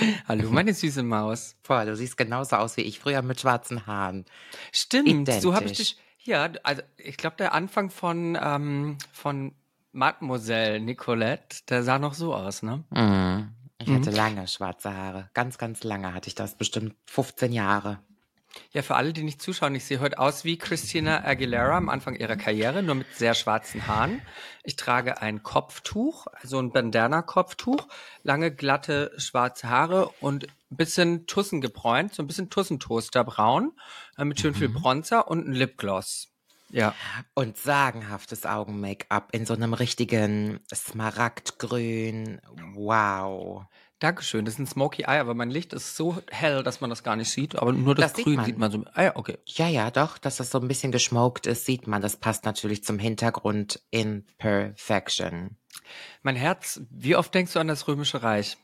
Hallo, meine süße Maus. Boah, du siehst genauso aus wie ich früher mit schwarzen Haaren. Stimmt, Identisch. so habe ich dich. Ja, also ich glaube, der Anfang von, ähm, von Mademoiselle Nicolette, der sah noch so aus, ne? Mhm. Ich hatte lange schwarze Haare. Ganz, ganz lange hatte ich das. Bestimmt 15 Jahre. Ja, für alle, die nicht zuschauen, ich sehe heute aus wie Christina Aguilera am Anfang ihrer Karriere, nur mit sehr schwarzen Haaren. Ich trage ein Kopftuch, also ein Bandana-Kopftuch, lange, glatte, schwarze Haare und ein bisschen Tussen gebräunt, so ein bisschen Tussentoasterbraun, äh, mit schön viel Bronzer und ein Lipgloss. Ja. Und sagenhaftes Augen-Make-up in so einem richtigen Smaragdgrün. Wow. Dankeschön, das ist ein Smoky Eye, aber mein Licht ist so hell, dass man das gar nicht sieht, aber nur das, Das sieht Grün man. sieht man so. Ah ja, okay. Ja, ja, doch, dass das so ein bisschen geschmoked ist, sieht man. Das passt natürlich zum Hintergrund in Perfection. Mein Herz, wie oft denkst du an das Römische Reich?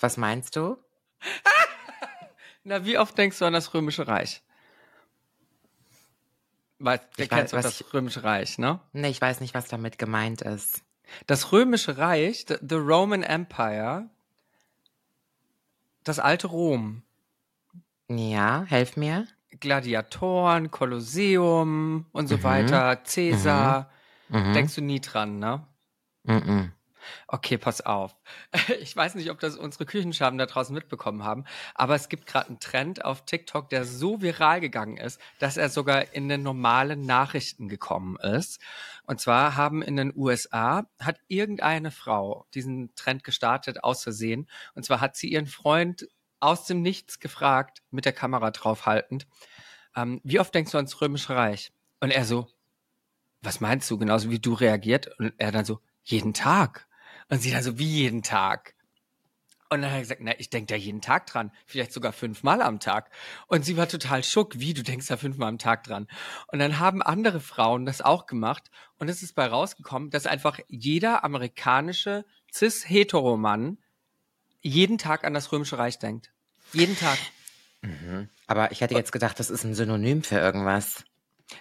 Was meinst du? Na, wie oft denkst du an das Römische Reich? Weil, du Ich kennst weiß, doch was das Römische Reich, ne? Nee, ich weiß nicht, was damit gemeint ist. Das Römische Reich, the, Roman Empire, das alte Rom, Ja, helf mir. Gladiatoren, Kolosseum und so Mhm. weiter, Caesar, Mhm. denkst du nie dran, ne? Mhm. Okay, pass auf. Ich weiß nicht, ob das unsere Küchenschaben da draußen mitbekommen haben, aber es gibt gerade einen Trend auf TikTok, der so viral gegangen ist, dass er sogar in den normalen Nachrichten gekommen ist. Und zwar haben in den USA, hat irgendeine Frau diesen Trend gestartet, aus Versehen. Und zwar hat sie ihren Freund aus dem Nichts gefragt, mit der Kamera draufhaltend, ähm, wie oft denkst du ans Römische Reich? Und er so, was meinst du? Genauso wie du reagiert. Und er dann so, jeden Tag. Und sie dann so, wie jeden Tag? Und dann hat er gesagt, na, ich denke da jeden Tag dran. Vielleicht sogar fünfmal am Tag. Und sie war total schock. Wie, du denkst da fünfmal am Tag dran? Und dann haben andere Frauen das auch gemacht. Und es ist bei rausgekommen, dass einfach jeder amerikanische cis-hetero-Mann jeden Tag an das Römische Reich denkt. Jeden Tag. Aber ich hätte jetzt gedacht, das ist ein Synonym für irgendwas.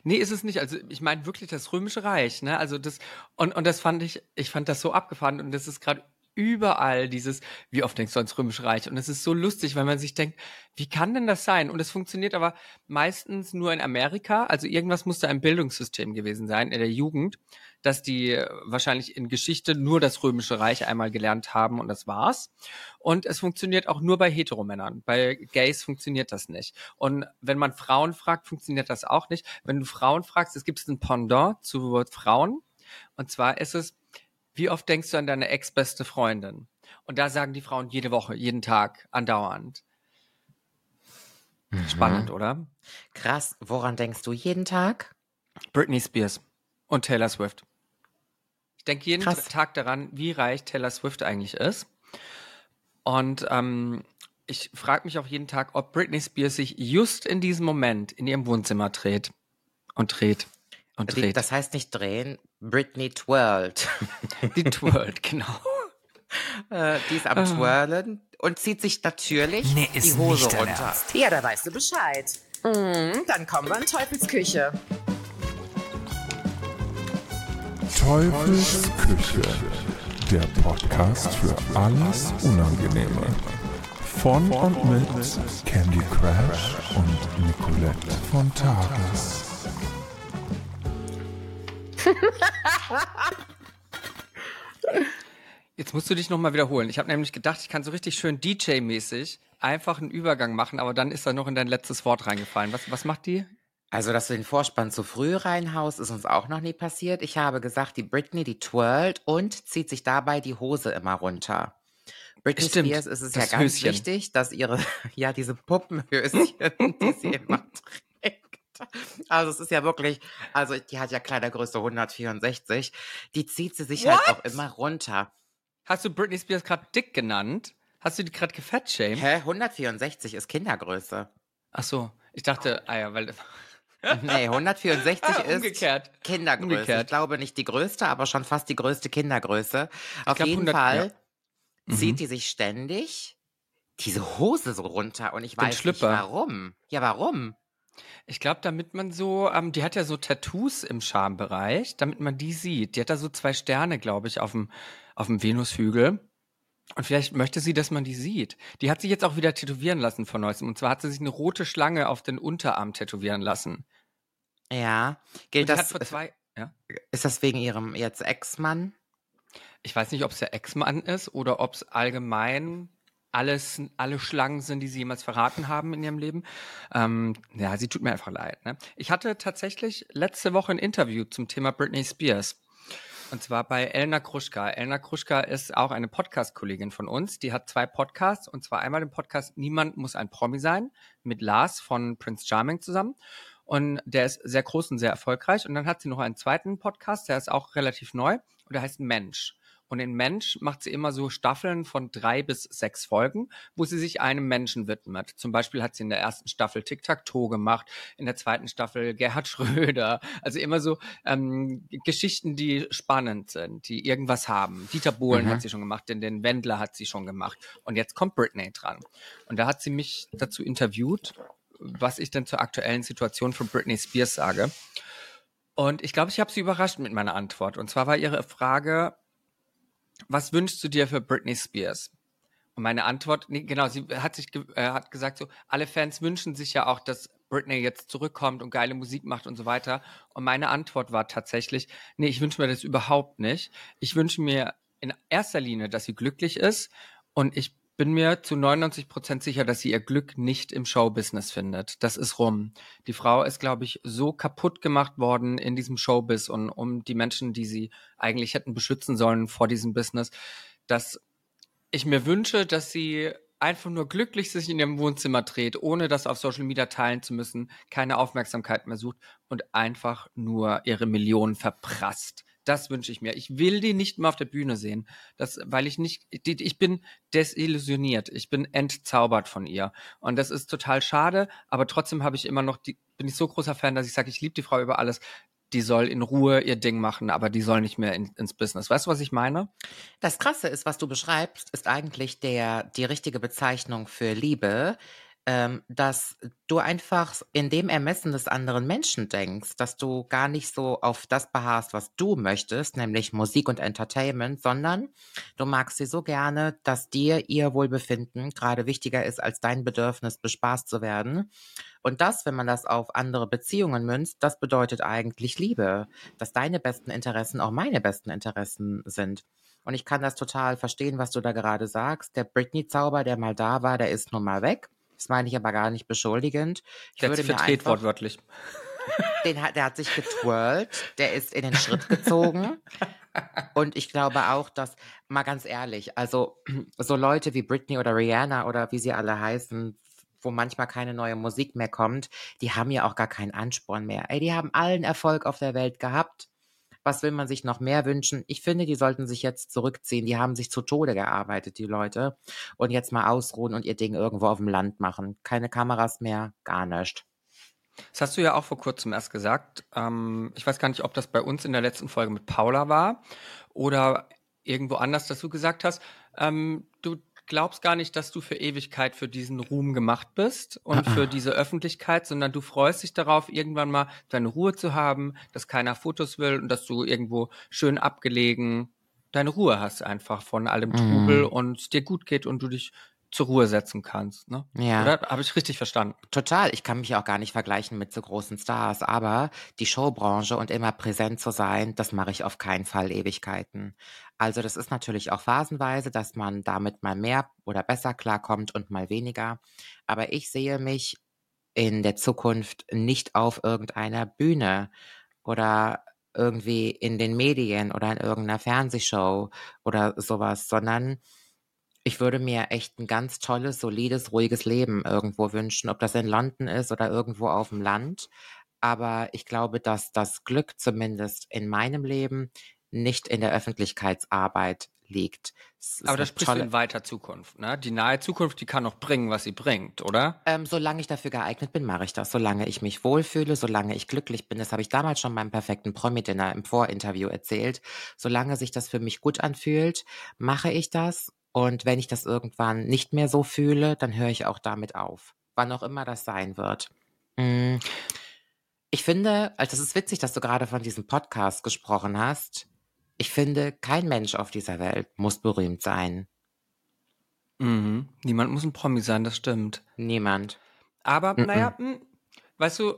Nee, ist es nicht. Also ich meine wirklich das Römische Reich, ne? Also das und und das fand ich, ich fand das so abgefahren und das ist gerade überall dieses, wie oft denkst du ans Römische Reich? Und es ist so lustig, weil man sich denkt, wie kann denn das sein? Und es funktioniert aber meistens nur in Amerika. Also irgendwas muss da im Bildungssystem gewesen sein, in der Jugend, dass die wahrscheinlich in Geschichte nur das Römische Reich einmal gelernt haben und das war's. Und es funktioniert auch nur bei Heteromännern. Bei Gays funktioniert das nicht. Und wenn man Frauen fragt, funktioniert das auch nicht. Wenn du Frauen fragst, es gibt ein Pendant zu Frauen. Und zwar ist es, wie oft denkst du an deine ex-beste Freundin? Und da sagen die Frauen jede Woche, jeden Tag, andauernd. Spannend, oder? Krass, woran denkst du jeden Tag? Britney Spears und Taylor Swift. Ich denke jeden Krass. Tag daran, wie reich Taylor Swift eigentlich ist. Und ähm, ich frage mich auch jeden Tag, ob Britney Spears sich just in diesem Moment in ihrem Wohnzimmer dreht und dreht und Die, dreht. das heißt nicht drehen, Britney twirlt. Die twirlt, genau. Äh, die ist am Ah. Twirlen und zieht sich natürlich Nee, die ist Hose runter. Ernst. Ja, da weißt du Bescheid. Mhm, dann kommen wir in Teufels Küche. Teufels Küche, der Podcast für alles Unangenehme. Von und mit Candy Crash und Nicolette von Tages. Jetzt musst du dich nochmal wiederholen. Ich habe nämlich gedacht, ich kann so richtig schön DJ-mäßig einfach einen Übergang machen, aber dann ist da noch in dein letztes Wort reingefallen. Was, was macht die? Also, dass du den Vorspann zu früh reinhaust, ist uns auch noch nie passiert. Ich habe gesagt, die Britney, die twirlt und zieht sich dabei die Hose immer runter. Britney Stimmt, Spears ist es das ja ganz Höschen. wichtig, dass ihre, ja, diese Puppenhöschen, die sie immer trägt. Also es ist ja wirklich, also die hat ja Kleidergröße 164, die zieht sie sich halt auch immer runter. Hast du Britney Spears gerade dick genannt? Hast du die gerade gefettshamed? Hä, 164 ist Kindergröße. Ach so, ich dachte, ah ja, weil Nee, 164 ist Umgekehrt. Kindergröße. Umgekehrt. Ich glaube nicht die größte, aber schon fast die größte Kindergröße. Auf glaub, jeden 100 Fall ja. zieht Mhm. die sich ständig diese Hose so runter und ich Den weiß nicht Schlüpper. warum. Ja, warum? Ich glaube, damit man so, ähm, die hat ja so Tattoos im Schambereich, damit man die sieht. Die hat da so zwei Sterne, glaube ich, auf dem, auf dem Venushügel. Und vielleicht möchte sie, dass man die sieht. Die hat sich jetzt auch wieder tätowieren lassen von neuestem. Und zwar hat sie sich eine rote Schlange auf den Unterarm tätowieren lassen. Ja. Gilt das, zwei, ja. ist das wegen ihrem jetzt Ex-Mann? Ich weiß nicht, ob es der Ex-Mann ist oder ob es allgemein alles, alle Schlangen sind, die sie jemals verraten haben in ihrem Leben. Ähm, ja, sie tut mir einfach leid. Ne? Ich hatte tatsächlich letzte Woche ein Interview zum Thema Britney Spears. Und zwar bei Elna Kruschka. Elna Kruschka ist auch eine Podcast-Kollegin von uns. Die hat zwei Podcasts. Und zwar einmal den Podcast Niemand muss ein Promi sein mit Lars von Prince Charming zusammen. Und der ist sehr groß und sehr erfolgreich. Und dann hat sie noch einen zweiten Podcast, der ist auch relativ neu. Und der heißt Mensch. Und in Mensch macht sie immer so Staffeln von drei bis sechs Folgen, wo sie sich einem Menschen widmet. Zum Beispiel hat sie in der ersten Staffel Tic-Tac-Toe gemacht, in der zweiten Staffel Gerhard Schröder. Also immer so ähm, Geschichten, die spannend sind, die irgendwas haben. Dieter Bohlen Mhm. hat sie schon gemacht, den, den Wendler hat sie schon gemacht. Und jetzt kommt Britney dran. Und da hat sie mich dazu interviewt, was ich denn zur aktuellen Situation von Britney Spears sage. Und ich glaube, ich habe sie überrascht mit meiner Antwort. Und zwar war ihre Frage, was wünschst du dir für Britney Spears? Und meine Antwort, nee, genau, sie hat sich äh, hat gesagt so, alle Fans wünschen sich ja auch, dass Britney jetzt zurückkommt und geile Musik macht und so weiter. Und meine Antwort war tatsächlich, nee, ich wünsche mir das überhaupt nicht. Ich wünsche mir in erster Linie, dass sie glücklich ist und ich bin mir zu 99 Prozent sicher, dass sie ihr Glück nicht im Showbusiness findet. Das ist rum. Die Frau ist, glaube ich, so kaputt gemacht worden in diesem Showbiz und um die Menschen, die sie eigentlich hätten beschützen sollen vor diesem Business, dass ich mir wünsche, dass sie einfach nur glücklich sich in ihrem Wohnzimmer dreht, ohne das auf Social Media teilen zu müssen, keine Aufmerksamkeit mehr sucht und einfach nur ihre Millionen verprasst. Das wünsche ich mir. Ich will die nicht mehr auf der Bühne sehen, das, weil ich nicht, die, ich bin desillusioniert, ich bin entzaubert von ihr und das ist total schade. Aber trotzdem habe ich immer noch, die, bin ich so großer Fan, dass ich sage, ich liebe die Frau über alles. Die soll in Ruhe ihr Ding machen, aber die soll nicht mehr in, ins Business. Weißt du, was ich meine? Das Krasse ist, was du beschreibst, ist eigentlich der, die richtige Bezeichnung für Liebe, ähm, dass du einfach in dem Ermessen des anderen Menschen denkst, dass du gar nicht so auf das beharrst, was du möchtest, nämlich Musik und Entertainment, sondern du magst sie so gerne, dass dir ihr Wohlbefinden gerade wichtiger ist als dein Bedürfnis, bespaßt zu werden. Und das, wenn man das auf andere Beziehungen münzt, das bedeutet eigentlich Liebe, dass deine besten Interessen auch meine besten Interessen sind. Und ich kann das total verstehen, was du da gerade sagst. Der Britney-Zauber, der mal da war, der ist nun mal weg. Das meine ich aber gar nicht beschuldigend. Ich Der würde mir einfach, wortwörtlich. den hat, der hat sich getwirlt, der ist in den Schritt gezogen. Und ich glaube auch, dass, mal ganz ehrlich, also so Leute wie Britney oder Rihanna oder wie sie alle heißen, wo manchmal keine neue Musik mehr kommt, die haben ja auch gar keinen Ansporn mehr. Ey, die haben allen Erfolg auf der Welt gehabt. Was will man sich noch mehr wünschen? Ich finde, die sollten sich jetzt zurückziehen. Die haben sich zu Tode gearbeitet, die Leute. Und jetzt mal ausruhen und ihr Ding irgendwo auf dem Land machen. Keine Kameras mehr, gar nichts. Das hast du ja auch vor kurzem erst gesagt. Ähm, ich weiß gar nicht, ob das bei uns in der letzten Folge mit Paula war oder irgendwo anders, dass du gesagt hast, ähm, glaubst gar nicht, dass du für Ewigkeit für diesen Ruhm gemacht bist und Ah, ah. für diese Öffentlichkeit, sondern du freust dich darauf, irgendwann mal deine Ruhe zu haben, dass keiner Fotos will und dass du irgendwo schön abgelegen deine Ruhe hast einfach von allem Trubel Mm. und dir gut geht und du dich zur Ruhe setzen kannst. Ne? Ja. Oder habe ich richtig verstanden? Total. Ich kann mich auch gar nicht vergleichen mit so großen Stars, aber die Showbranche und immer präsent zu sein, das mache ich auf keinen Fall Ewigkeiten. Also das ist natürlich auch phasenweise, dass man damit mal mehr oder besser klarkommt und mal weniger. Aber ich sehe mich in der Zukunft nicht auf irgendeiner Bühne oder irgendwie in den Medien oder in irgendeiner Fernsehshow oder sowas, sondern ich würde mir echt ein ganz tolles, solides, ruhiges Leben irgendwo wünschen, ob das in London ist oder irgendwo auf dem Land. Aber ich glaube, dass das Glück zumindest in meinem Leben nicht in der Öffentlichkeitsarbeit liegt. Aber da eine sprichst du tolle- in weiter Zukunft, ne? Die nahe Zukunft, die kann noch bringen, was sie bringt, oder? Ähm, solange ich dafür geeignet bin, mache ich das. Solange ich mich wohlfühle, solange ich glücklich bin, das habe ich damals schon beim perfekten Promi-Dinner im Vorinterview erzählt. Solange sich das für mich gut anfühlt, mache ich das. Und wenn ich das irgendwann nicht mehr so fühle, dann höre ich auch damit auf. Wann auch immer das sein wird. Mm. Ich finde, also es ist witzig, dass du gerade von diesem Podcast gesprochen hast. Ich finde, kein Mensch auf dieser Welt muss berühmt sein. Mhm. Niemand muss ein Promi sein, das stimmt. Niemand. Aber Mhm. naja, mh, weißt du,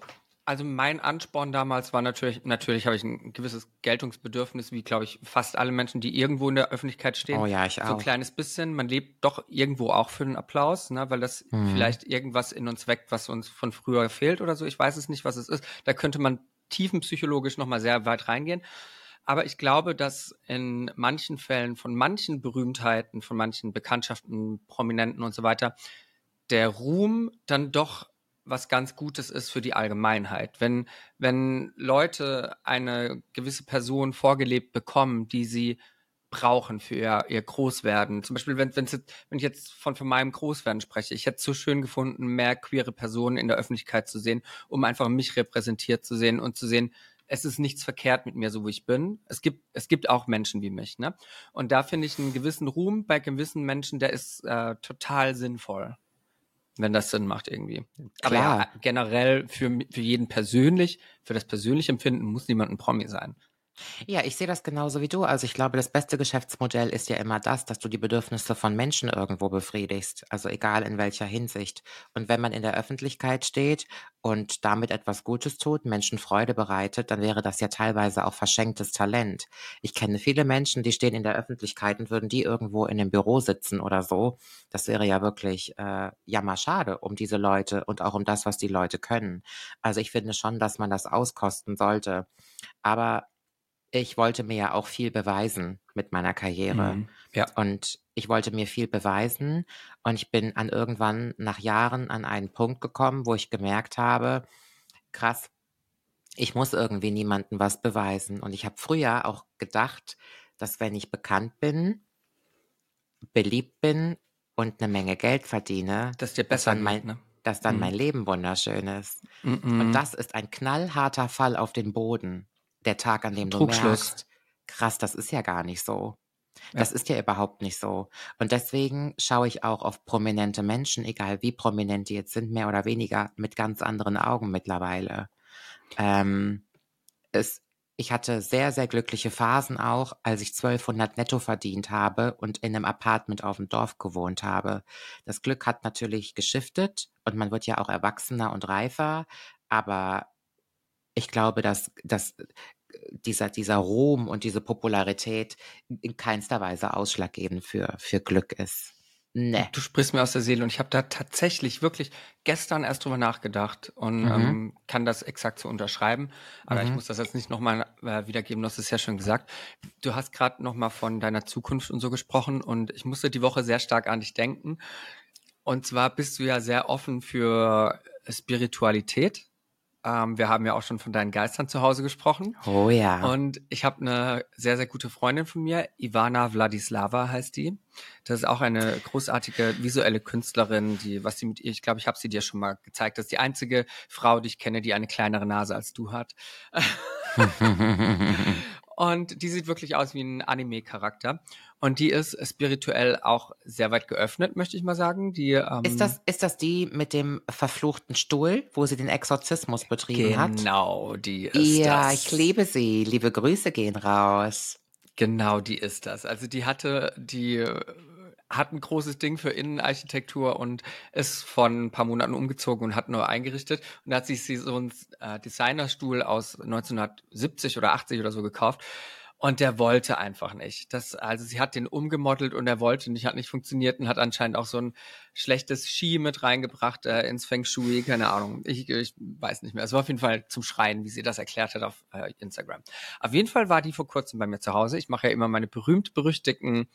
also mein Ansporn damals war natürlich, natürlich habe ich ein gewisses Geltungsbedürfnis, wie glaube ich fast alle Menschen, die irgendwo in der Öffentlichkeit stehen. Oh ja, ich So ein auch. kleines bisschen. Man lebt doch irgendwo auch für den Applaus, ne, weil das Mhm. vielleicht irgendwas in uns weckt, was uns von früher fehlt oder so. Ich weiß es nicht, was es ist. Da könnte man tiefenpsychologisch nochmal sehr weit reingehen. Aber ich glaube, dass in manchen Fällen von manchen Berühmtheiten, von manchen Bekanntschaften, Prominenten und so weiter, der Ruhm dann doch was ganz Gutes ist für die Allgemeinheit. Wenn, wenn Leute eine gewisse Person vorgelebt bekommen, die sie brauchen für ihr, ihr Großwerden. Zum Beispiel, wenn, wenn ich jetzt von, von meinem Großwerden spreche, ich hätte es so schön gefunden, mehr queere Personen in der Öffentlichkeit zu sehen, um einfach mich repräsentiert zu sehen und zu sehen, es ist nichts verkehrt mit mir, so wie ich bin. Es gibt, es gibt auch Menschen wie mich, ne? Und da finde ich einen gewissen Ruhm bei gewissen Menschen, der ist äh, total sinnvoll. Wenn das Sinn macht irgendwie. Aber Klar. ja, generell für, für jeden persönlich, für das persönliche Empfinden muss niemand ein Promi sein. Ja, ich sehe das genauso wie du. Also ich glaube, das beste Geschäftsmodell ist ja immer das, dass du die Bedürfnisse von Menschen irgendwo befriedigst. Also egal in welcher Hinsicht. Und wenn man in der Öffentlichkeit steht und damit etwas Gutes tut, Menschen Freude bereitet, dann wäre das ja teilweise auch verschenktes Talent. Ich kenne viele Menschen, die stehen in der Öffentlichkeit und würden die irgendwo in einem Büro sitzen oder so. Das wäre ja wirklich äh, jammerschade um diese Leute und auch um das, was die Leute können. Also ich finde schon, dass man das auskosten sollte. Aber ich wollte mir ja auch viel beweisen mit meiner Karriere. Mhm. Ja. Und ich wollte mir viel beweisen. Und ich bin an irgendwann nach Jahren an einen Punkt gekommen, wo ich gemerkt habe, krass, ich muss irgendwie niemandem was beweisen. Und ich habe früher auch gedacht, dass wenn ich bekannt bin, beliebt bin und eine Menge Geld verdiene, Dass dir dass besser dann mein, geht, ne? dass dann Mhm. mein Leben wunderschön ist. Mhm. Und das ist ein knallharter Fall auf den Boden. Der Tag, an dem du merkst, krass, das ist ja gar nicht so. Das ist ja überhaupt nicht so. Und deswegen schaue ich auch auf prominente Menschen, egal wie prominent die jetzt sind, mehr oder weniger, mit ganz anderen Augen mittlerweile. Ähm, es, ich hatte sehr, sehr glückliche Phasen auch, als ich 1200 netto verdient habe und in einem Apartment auf dem Dorf gewohnt habe. Das Glück hat natürlich geschiftet und man wird ja auch erwachsener und reifer, aber ich glaube, dass, dass dieser, dieser Ruhm und diese Popularität in keinster Weise ausschlaggebend für, für Glück ist. Ne. Du sprichst mir aus der Seele und ich habe da tatsächlich wirklich gestern erst drüber nachgedacht und Mhm. ähm, kann das exakt so unterschreiben. Aber ich Mhm. muss das jetzt nicht nochmal äh, wiedergeben, du hast es ja schon gesagt. Du hast gerade nochmal von deiner Zukunft und so gesprochen und ich musste die Woche sehr stark an dich denken. Und zwar bist du ja sehr offen für Spiritualität. Ähm, wir haben ja auch schon von deinen Geistern zu Hause gesprochen. Oh ja. Und ich habe eine sehr, sehr gute Freundin von mir, Ivana Vladislava heißt die. Das ist auch eine großartige visuelle Künstlerin, die, was sie mit ihr, ich glaube, ich habe sie dir schon mal gezeigt, das ist die einzige Frau, die ich kenne, die eine kleinere Nase als du hat. Und die sieht wirklich aus wie ein Anime-Charakter. Und die ist spirituell auch sehr weit geöffnet, möchte ich mal sagen. Die, ähm, ist, das, ist das die mit dem verfluchten Stuhl, wo sie den Exorzismus betrieben hat? Genau, die ist Ja, das. ich liebe sie. Liebe Grüße gehen raus. Genau, die ist das. Also die hatte, die äh, hat ein großes Ding für Innenarchitektur und ist von ein paar Monaten umgezogen und hat neu eingerichtet. Und da hat sich sie so einen äh, Designerstuhl aus 1970 oder 80 oder so gekauft. Und der wollte einfach nicht. Das, also sie hat den umgemodelt und er wollte nicht, hat nicht funktioniert und hat anscheinend auch so ein schlechtes Ski mit reingebracht äh, ins Feng Shui, keine Ahnung. Ich, ich weiß nicht mehr. Es war auf jeden Fall zum Schreien, wie sie das erklärt hat auf äh, Instagram. Auf jeden Fall war die vor kurzem bei mir zu Hause. Ich mache ja immer meine berühmt-berüchtigten,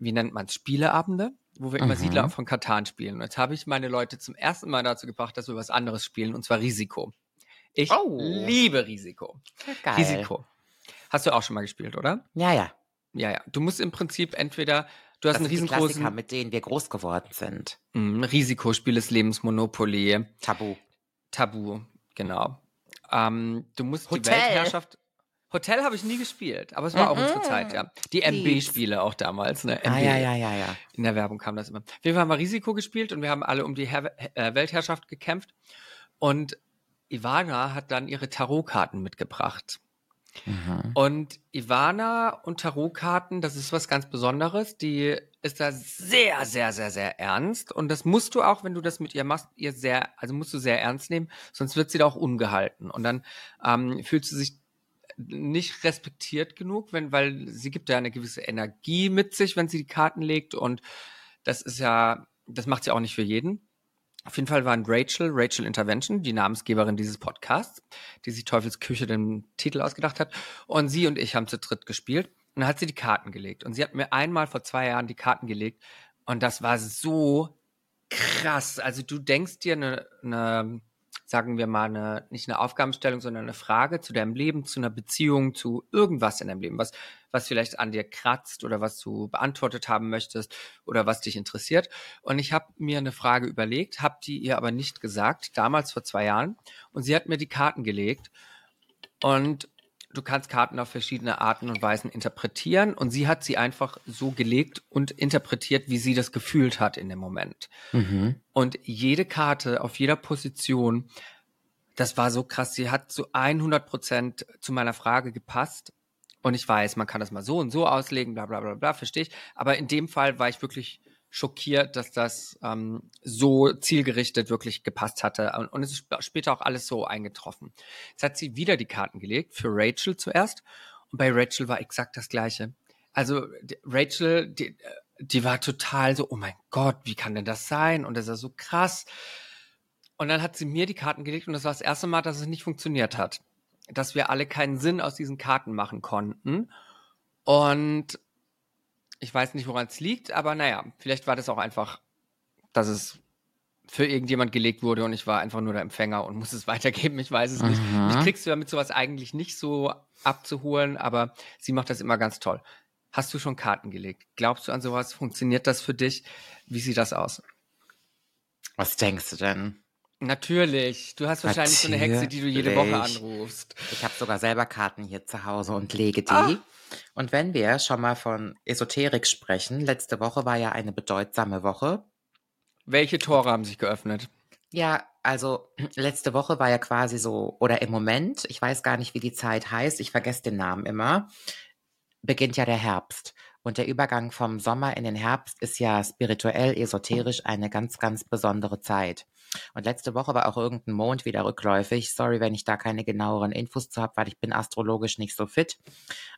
wie nennt man es, Spieleabende, wo wir immer Mhm. Siedler von Katan spielen. Und jetzt habe ich meine Leute zum ersten Mal dazu gebracht, dass wir was anderes spielen, und zwar Risiko. Ich Oh. liebe Risiko. Geil. Risiko. Hast du auch schon mal gespielt, oder? Ja, ja. Ja, ja. Du musst im Prinzip entweder, du hast Das einen riesengroßen Klassiker, mit denen wir groß geworden sind. Mm, Risikospiel des Lebens, Monopoly, Tabu. Tabu, genau. Ähm, du musst Hotel. die Weltherrschaft. Hotel habe ich nie gespielt, aber es war auch unsere Zeit, ja. Die MB-Spiele auch damals, ne? Ah, MB. ja, ja, ja, ja. In der Werbung kam das immer. Wir haben mal Risiko gespielt und wir haben alle um die Her äh, Weltherrschaft gekämpft. Und Ivana hat dann ihre Tarotkarten mitgebracht. Mhm. Und Ivana und Tarotkarten, das ist was ganz Besonderes. Die ist da sehr, sehr, sehr, sehr ernst. Und das musst du auch, wenn du das mit ihr machst, ihr sehr, also musst du sehr ernst nehmen, sonst wird sie da auch ungehalten. Und dann ähm, fühlt sie sich nicht respektiert genug, wenn, weil sie gibt ja eine gewisse Energie mit sich, wenn sie die Karten legt. Und das ist ja, das macht sie auch nicht für jeden. Auf jeden Fall waren Rachel, Rachel Intervention, die Namensgeberin dieses Podcasts, die sich Teufels Küche den Titel ausgedacht hat. Und sie und ich haben zu dritt gespielt. Und dann hat sie die Karten gelegt. Und sie hat mir einmal vor zwei Jahren die Karten gelegt. Und das war so krass. Also du denkst dir eine, eine sagen wir mal, eine, nicht eine Aufgabenstellung, sondern eine Frage zu deinem Leben, zu einer Beziehung, zu irgendwas in deinem Leben, was, was vielleicht an dir kratzt oder was du beantwortet haben möchtest oder was dich interessiert. Und ich habe mir eine Frage überlegt, habe die ihr aber nicht gesagt, damals vor zwei Jahren. Und sie hat mir die Karten gelegt. Und du kannst Karten auf verschiedene Arten und Weisen interpretieren und sie hat sie einfach so gelegt und interpretiert, wie sie das gefühlt hat in dem Moment. Mhm. Und jede Karte auf jeder Position, das war so krass, sie hat zu 100 Prozent zu meiner Frage gepasst. Und ich weiß, man kann das mal so und so auslegen, bla bla bla bla, verstehe ich. Aber in dem Fall war ich wirklich schockiert, dass das ähm, so zielgerichtet wirklich gepasst hatte. Und, und es ist später auch alles so eingetroffen. Jetzt hat sie wieder die Karten gelegt, für Rachel zuerst. Und bei Rachel war exakt das Gleiche. Also die, Rachel, die, die war total so, oh mein Gott, wie kann denn das sein? Und das ist ja so krass. Und dann hat sie mir die Karten gelegt und das war das erste Mal, dass es nicht funktioniert hat. Dass wir alle keinen Sinn aus diesen Karten machen konnten. Und ich weiß nicht, woran es liegt, aber naja, vielleicht war das auch einfach, dass es für irgendjemand gelegt wurde und ich war einfach nur der Empfänger und muss es weitergeben. Ich weiß es nicht. Mhm. Mich kriegst du ja mit sowas eigentlich nicht so abzuholen, aber sie macht das immer ganz toll. Hast du schon Karten gelegt? Glaubst du an sowas? Funktioniert das für dich? Wie sieht das aus? Was denkst du denn? Natürlich. Du hast wahrscheinlich so eine Hexe, die du jede Woche Natürlich. anrufst. Ich habe sogar selber Karten hier zu Hause und lege die. Ah. Und wenn wir schon mal von Esoterik sprechen, letzte Woche war ja eine bedeutsame Woche. Welche Tore haben sich geöffnet? Ja, also letzte Woche war ja quasi so, oder im Moment, ich weiß gar nicht, wie die Zeit heißt, ich vergesse den Namen immer, beginnt ja der Herbst. Und der Übergang vom Sommer in den Herbst ist ja spirituell, esoterisch eine ganz, ganz besondere Zeit. Und letzte Woche war auch irgendein Mond wieder rückläufig. Sorry, wenn ich da keine genaueren Infos zu habe, weil ich bin astrologisch nicht so fit.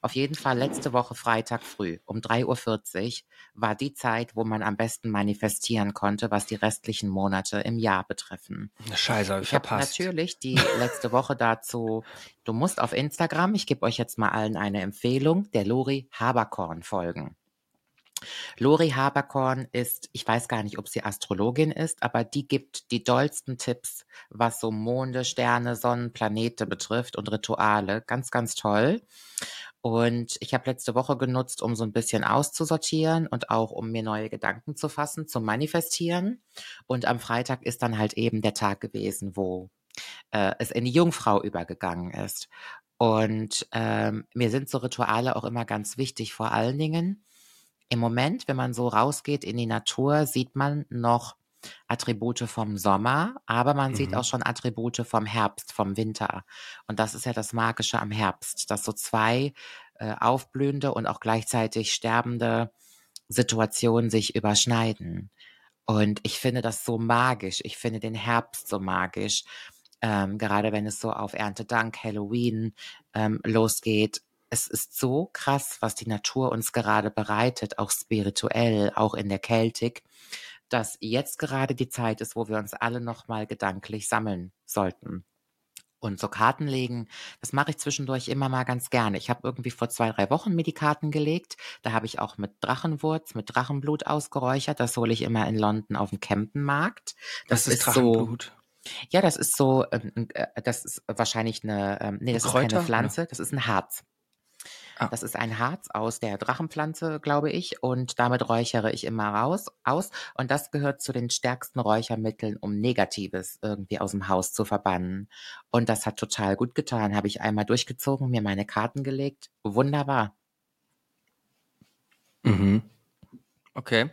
Auf jeden Fall letzte Woche Freitag früh um 3.40 Uhr war die Zeit, wo man am besten manifestieren konnte, was die restlichen Monate im Jahr betreffen. Scheiße, ich Ich habe verpasst. natürlich die letzte Woche dazu, du musst auf Instagram, ich gebe euch jetzt mal allen eine Empfehlung, der Lori Haberkorn folgen. Lori Haberkorn ist, ich weiß gar nicht, ob sie Astrologin ist, aber die gibt die dollsten Tipps, was so Monde, Sterne, Sonnen, Planete betrifft und Rituale. Ganz, ganz toll. Und ich habe letzte Woche genutzt, um so ein bisschen auszusortieren und auch um mir neue Gedanken zu fassen, zum Manifestieren. Und am Freitag ist dann halt eben der Tag gewesen, wo äh, es in die Jungfrau übergegangen ist. Und ähm, mir sind so Rituale auch immer ganz wichtig, vor allen Dingen im Moment, wenn man so rausgeht in die Natur, sieht man noch Attribute vom Sommer, aber man sieht Mhm. auch schon Attribute vom Herbst, vom Winter. Und das ist ja das Magische am Herbst, dass so zwei äh, aufblühende und auch gleichzeitig sterbende Situationen sich überschneiden. Und ich finde das so magisch. Ich finde den Herbst so magisch. Ähm, gerade wenn es so auf Erntedank, Halloween ähm, losgeht. Es ist so krass, was die Natur uns gerade bereitet, auch spirituell, auch in der Keltik, dass jetzt gerade die Zeit ist, wo wir uns alle nochmal gedanklich sammeln sollten. Und so Karten legen, das mache ich zwischendurch immer mal ganz gerne. Ich habe irgendwie vor zwei, drei Wochen mir die Karten gelegt. Da habe ich auch mit Drachenwurz, mit Drachenblut ausgeräuchert. Das hole ich immer in London auf dem Campenmarkt. Das Das ist ist so, ja, das ist so, ähm, äh, das ist wahrscheinlich eine, ähm, nee, das ist Kräuter, keine oder? Pflanze, das ist ein Harz. Ah. Das ist ein Harz aus der Drachenpflanze, glaube ich, und damit räuchere ich immer raus, aus. Und das gehört zu den stärksten Räuchermitteln, um Negatives irgendwie aus dem Haus zu verbannen. Und das hat total gut getan. Habe ich einmal durchgezogen, mir meine Karten gelegt. Wunderbar. Mhm. Okay.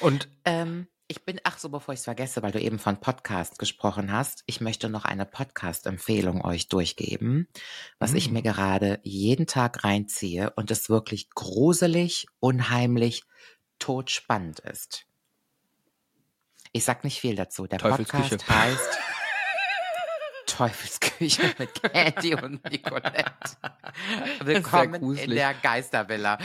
Und Ähm, ich Ich bin, ach so, bevor ich es vergesse, weil du eben von Podcast gesprochen hast, ich möchte noch eine Podcast-Empfehlung euch durchgeben, was ich Mm. mir gerade jeden Tag reinziehe und es wirklich gruselig, unheimlich, todspannend ist. Ich sag nicht viel dazu. Der. Podcast heißt Teufelsküche mit Candy und Nicolette. Willkommen in der Geistervilla.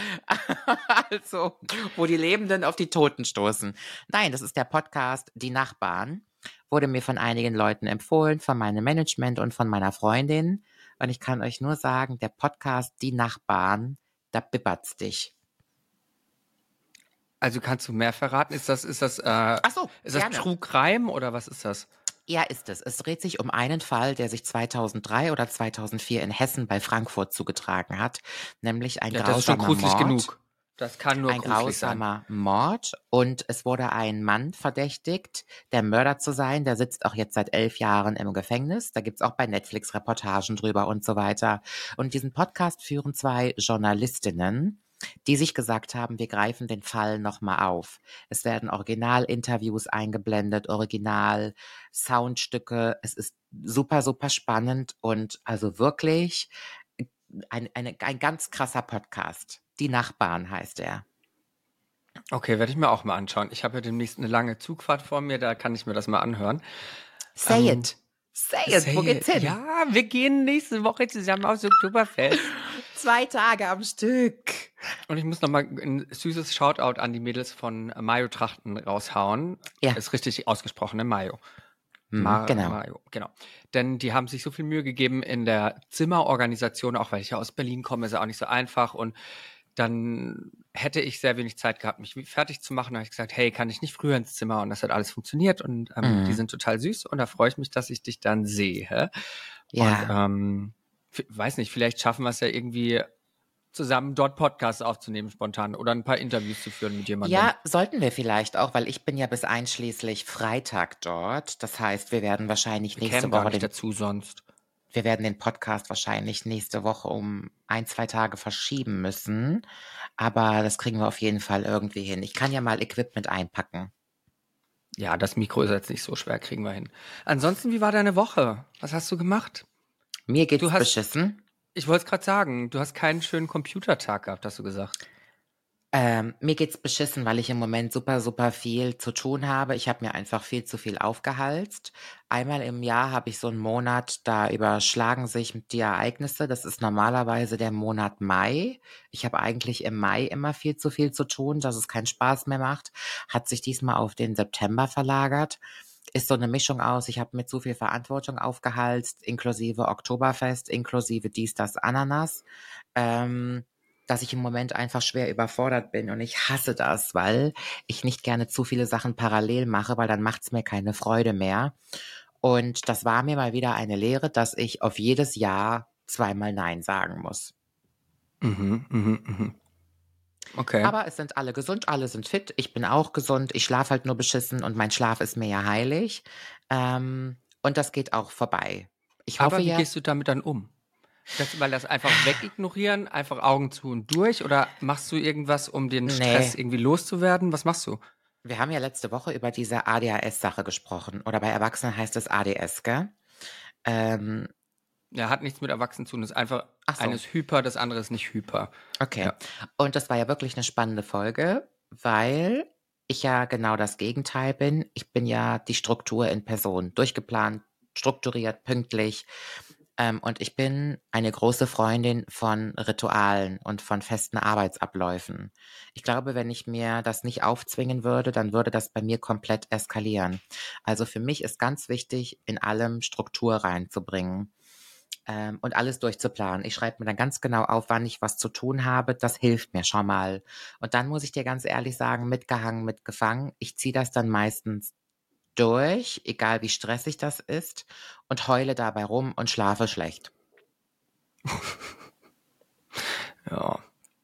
also, wo die Lebenden auf die Toten stoßen. Nein, das ist der Podcast Die Nachbarn. Wurde mir von einigen Leuten empfohlen, von meinem Management und von meiner Freundin. Und ich kann euch nur sagen, der Podcast Die Nachbarn, da bibbert's dich. Also kannst du mehr verraten? Ist das, ist das, äh, so, ist das gerne. True Crime oder was ist das? Ja, ist es. Es dreht sich um einen Fall, der sich 2003 oder 2004 in Hessen bei Frankfurt zugetragen hat, nämlich ein Ja, das ist schon grausamer gruselig Mord. genug. Das kann nur ein gruselig sein. grausamer Mord und es wurde ein Mann verdächtigt, der Mörder zu sein. Der sitzt auch jetzt seit elf Jahren im Gefängnis. Da gibt's auch bei Netflix Reportagen drüber und so weiter. Und diesen Podcast führen zwei Journalistinnen, die sich gesagt haben, wir greifen den Fall nochmal auf. Es werden Originalinterviews eingeblendet, Original-Soundstücke. Es ist super, super spannend und also wirklich ein, eine, ein ganz krasser Podcast. Die Nachbarn heißt er. Okay, werde ich mir auch mal anschauen. Ich habe ja demnächst eine lange Zugfahrt vor mir, da kann ich mir das mal anhören. Say Ähm, it. Say it. Wo Say geht's it. hin? Ja, wir gehen nächste Woche zusammen aufs Oktoberfest. Zwei Tage am Stück. Und ich muss nochmal ein süßes Shoutout an die Mädels von Mayo Trachten raushauen. Ja. Ist richtig ausgesprochen, ne? Mayo. Mhm, Ma genau. Mayo, genau. Denn die haben sich so viel Mühe gegeben in der Zimmerorganisation, auch weil ich ja aus Berlin komme, ist ja auch nicht so einfach. Und dann hätte ich sehr wenig Zeit gehabt, mich fertig zu machen. Da habe ich gesagt, hey, kann ich nicht früher ins Zimmer? Und das hat alles funktioniert und ähm, Mhm. die sind total süß und da freue ich mich, dass ich dich dann sehe. Und Ja. ähm, f- weiß nicht, vielleicht schaffen wir es ja irgendwie zusammen dort Podcasts aufzunehmen spontan oder ein paar Interviews zu führen mit jemandem. Ja, sollten wir vielleicht auch, weil ich bin ja bis einschließlich Freitag dort. Das heißt, wir werden wahrscheinlich wir nächste kämen gar Woche nicht den, dazu sonst. wir werden den Podcast wahrscheinlich nächste Woche um ein, zwei Tage verschieben müssen. Aber das kriegen wir auf jeden Fall irgendwie hin. Ich kann ja mal Equipment einpacken. Ja, das Mikro ist jetzt nicht so schwer, kriegen wir hin. Ansonsten, wie war deine Woche? Was hast du gemacht? Mir geht's Du hast- beschissen. Ich wollte es gerade sagen, du hast keinen schönen Computertag gehabt, hast du gesagt. Ähm, mir geht's beschissen, weil ich im Moment super, super viel zu tun habe. Ich habe mir einfach viel zu viel aufgehalst. Einmal im Jahr habe ich so einen Monat, da überschlagen sich die Ereignisse. Das ist normalerweise der Monat Mai. Ich habe eigentlich im Mai immer viel zu viel zu tun, dass es keinen Spaß mehr macht. Hat sich diesmal auf den September verlagert. Ist so eine Mischung aus, ich habe mir zu viel Verantwortung aufgehalst, inklusive Oktoberfest, inklusive dies, das, Ananas. Ähm, dass ich im Moment einfach schwer überfordert bin und ich hasse das, weil ich nicht gerne zu viele Sachen parallel mache, weil dann macht's mir keine Freude mehr. Und das war mir mal wieder eine Lehre, dass ich auf jedes Jahr zweimal Nein sagen muss. Mhm, mhm, mhm. Okay. Aber es sind alle gesund, alle sind fit. Ich bin auch gesund. Ich schlafe halt nur beschissen und mein Schlaf ist mir ja heilig. Ähm, und das geht auch vorbei. Ich hoffe Aber wie ja. gehst du damit dann um? Das, weil das einfach wegignorieren, einfach Augen zu und durch? Oder machst du irgendwas, um den Nee. Stress irgendwie loszuwerden? Was machst du? Wir haben ja letzte Woche über diese ADHS-Sache gesprochen. Oder bei Erwachsenen heißt es ADS, gell? Ähm, Ja, hat nichts mit Erwachsenen zu tun. Das ist einfach, Ach so. eines hyper, das andere ist nicht hyper. Okay. Ja. Und das war ja wirklich eine spannende Folge, weil ich ja genau das Gegenteil bin. Ich bin ja die Struktur in Person. Durchgeplant, strukturiert, pünktlich. Ähm, und ich bin eine große Freundin von Ritualen und von festen Arbeitsabläufen. Ich glaube, wenn ich mir das nicht aufzwingen würde, dann würde das bei mir komplett eskalieren. Also für mich ist ganz wichtig, in allem Struktur reinzubringen ähm, und alles durchzuplanen. Ich schreibe mir dann ganz genau auf, wann ich was zu tun habe. Das hilft mir schon mal. Und dann muss ich dir ganz ehrlich sagen, mitgehangen, mitgefangen. Ich ziehe das dann meistens durch, egal wie stressig das ist, und heule dabei rum und schlafe schlecht. Ja.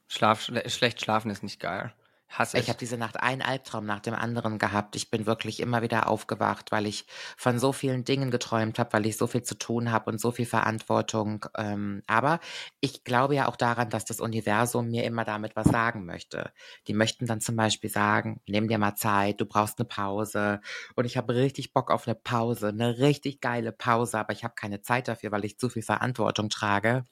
Schlaf, schle schlecht schlafen ist nicht geil. Hasse Ich habe diese Nacht einen Albtraum nach dem anderen gehabt. Ich bin wirklich immer wieder aufgewacht, weil ich von so vielen Dingen geträumt habe, weil ich so viel zu tun habe und so viel Verantwortung. Ähm, aber ich glaube ja auch daran, dass das Universum mir immer damit was sagen möchte. Die möchten dann zum Beispiel sagen, nimm dir mal Zeit, du brauchst eine Pause. Und ich habe richtig Bock auf eine Pause, eine richtig geile Pause, aber ich habe keine Zeit dafür, weil ich zu viel Verantwortung trage.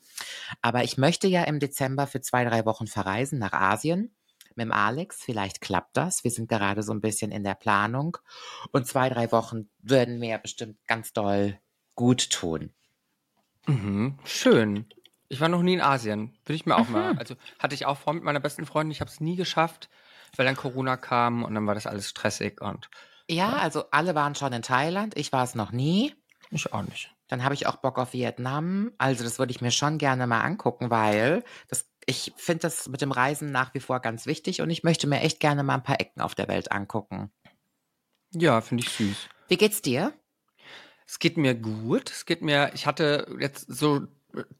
Aber ich möchte ja im Dezember für zwei, drei Wochen verreisen nach Asien mit dem Alex. Vielleicht klappt das. Wir sind gerade so ein bisschen in der Planung. Und zwei, drei Wochen würden mir bestimmt ganz doll gut tun. Mhm, schön. Ich war noch nie in Asien. Würde ich mir auch mal. Also hatte ich auch vor mit meiner besten Freundin. Ich habe es nie geschafft, weil dann Corona kam und dann war das alles stressig und Ja, also alle waren schon in Thailand. Ich war es noch nie. ich auch nicht. Dann habe ich auch Bock auf Vietnam. Also das würde ich mir schon gerne mal angucken, weil das, ich finde das mit dem Reisen nach wie vor ganz wichtig und ich möchte mir echt gerne mal ein paar Ecken auf der Welt angucken. Ja, finde ich süß. Wie geht's dir? Es geht mir gut. Es geht mir, ich hatte jetzt so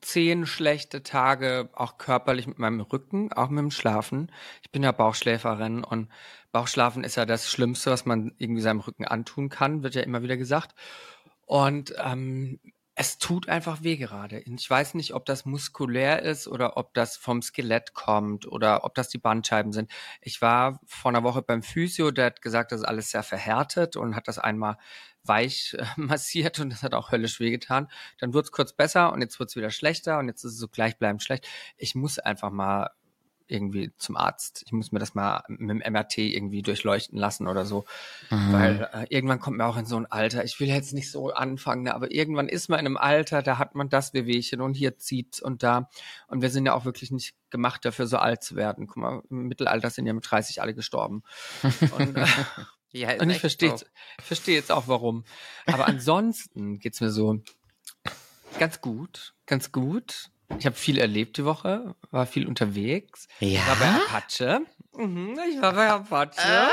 zehn schlechte Tage, auch körperlich mit meinem Rücken, auch mit dem Schlafen. Ich bin ja Bauchschläferin und Bauchschlafen ist ja das Schlimmste, was man irgendwie seinem Rücken antun kann, wird ja immer wieder gesagt. Und ähm, es tut einfach weh gerade. Ich weiß nicht, ob das muskulär ist oder ob das vom Skelett kommt oder ob das die Bandscheiben sind. Ich war vor einer Woche beim Physio, der hat gesagt, das ist alles sehr verhärtet und hat das einmal weich äh, massiert und das hat auch höllisch wehgetan. Dann wurde es kurz besser und jetzt wird es wieder schlechter und jetzt ist es so gleichbleibend schlecht. Ich muss einfach mal irgendwie zum Arzt. Ich muss mir das mal mit dem MRT irgendwie durchleuchten lassen oder so. Weil äh, irgendwann kommt mir auch in so ein Alter, ich will jetzt nicht so anfangen, ne, aber irgendwann ist man in einem Alter, da hat man das Wehwehchen und hier zieht und da. Und wir sind ja auch wirklich nicht gemacht dafür, so alt zu werden. Guck mal, im Mittelalter sind ja mit 30 alle gestorben. Und, äh, Ja, ist und ich verstehe verstehe jetzt auch warum. Aber ansonsten geht's mir so ganz gut, ganz gut. Ich habe viel erlebt die Woche, war viel unterwegs. Ich war bei Ja? Apache. Mhm, ich war bei Apache. Ah,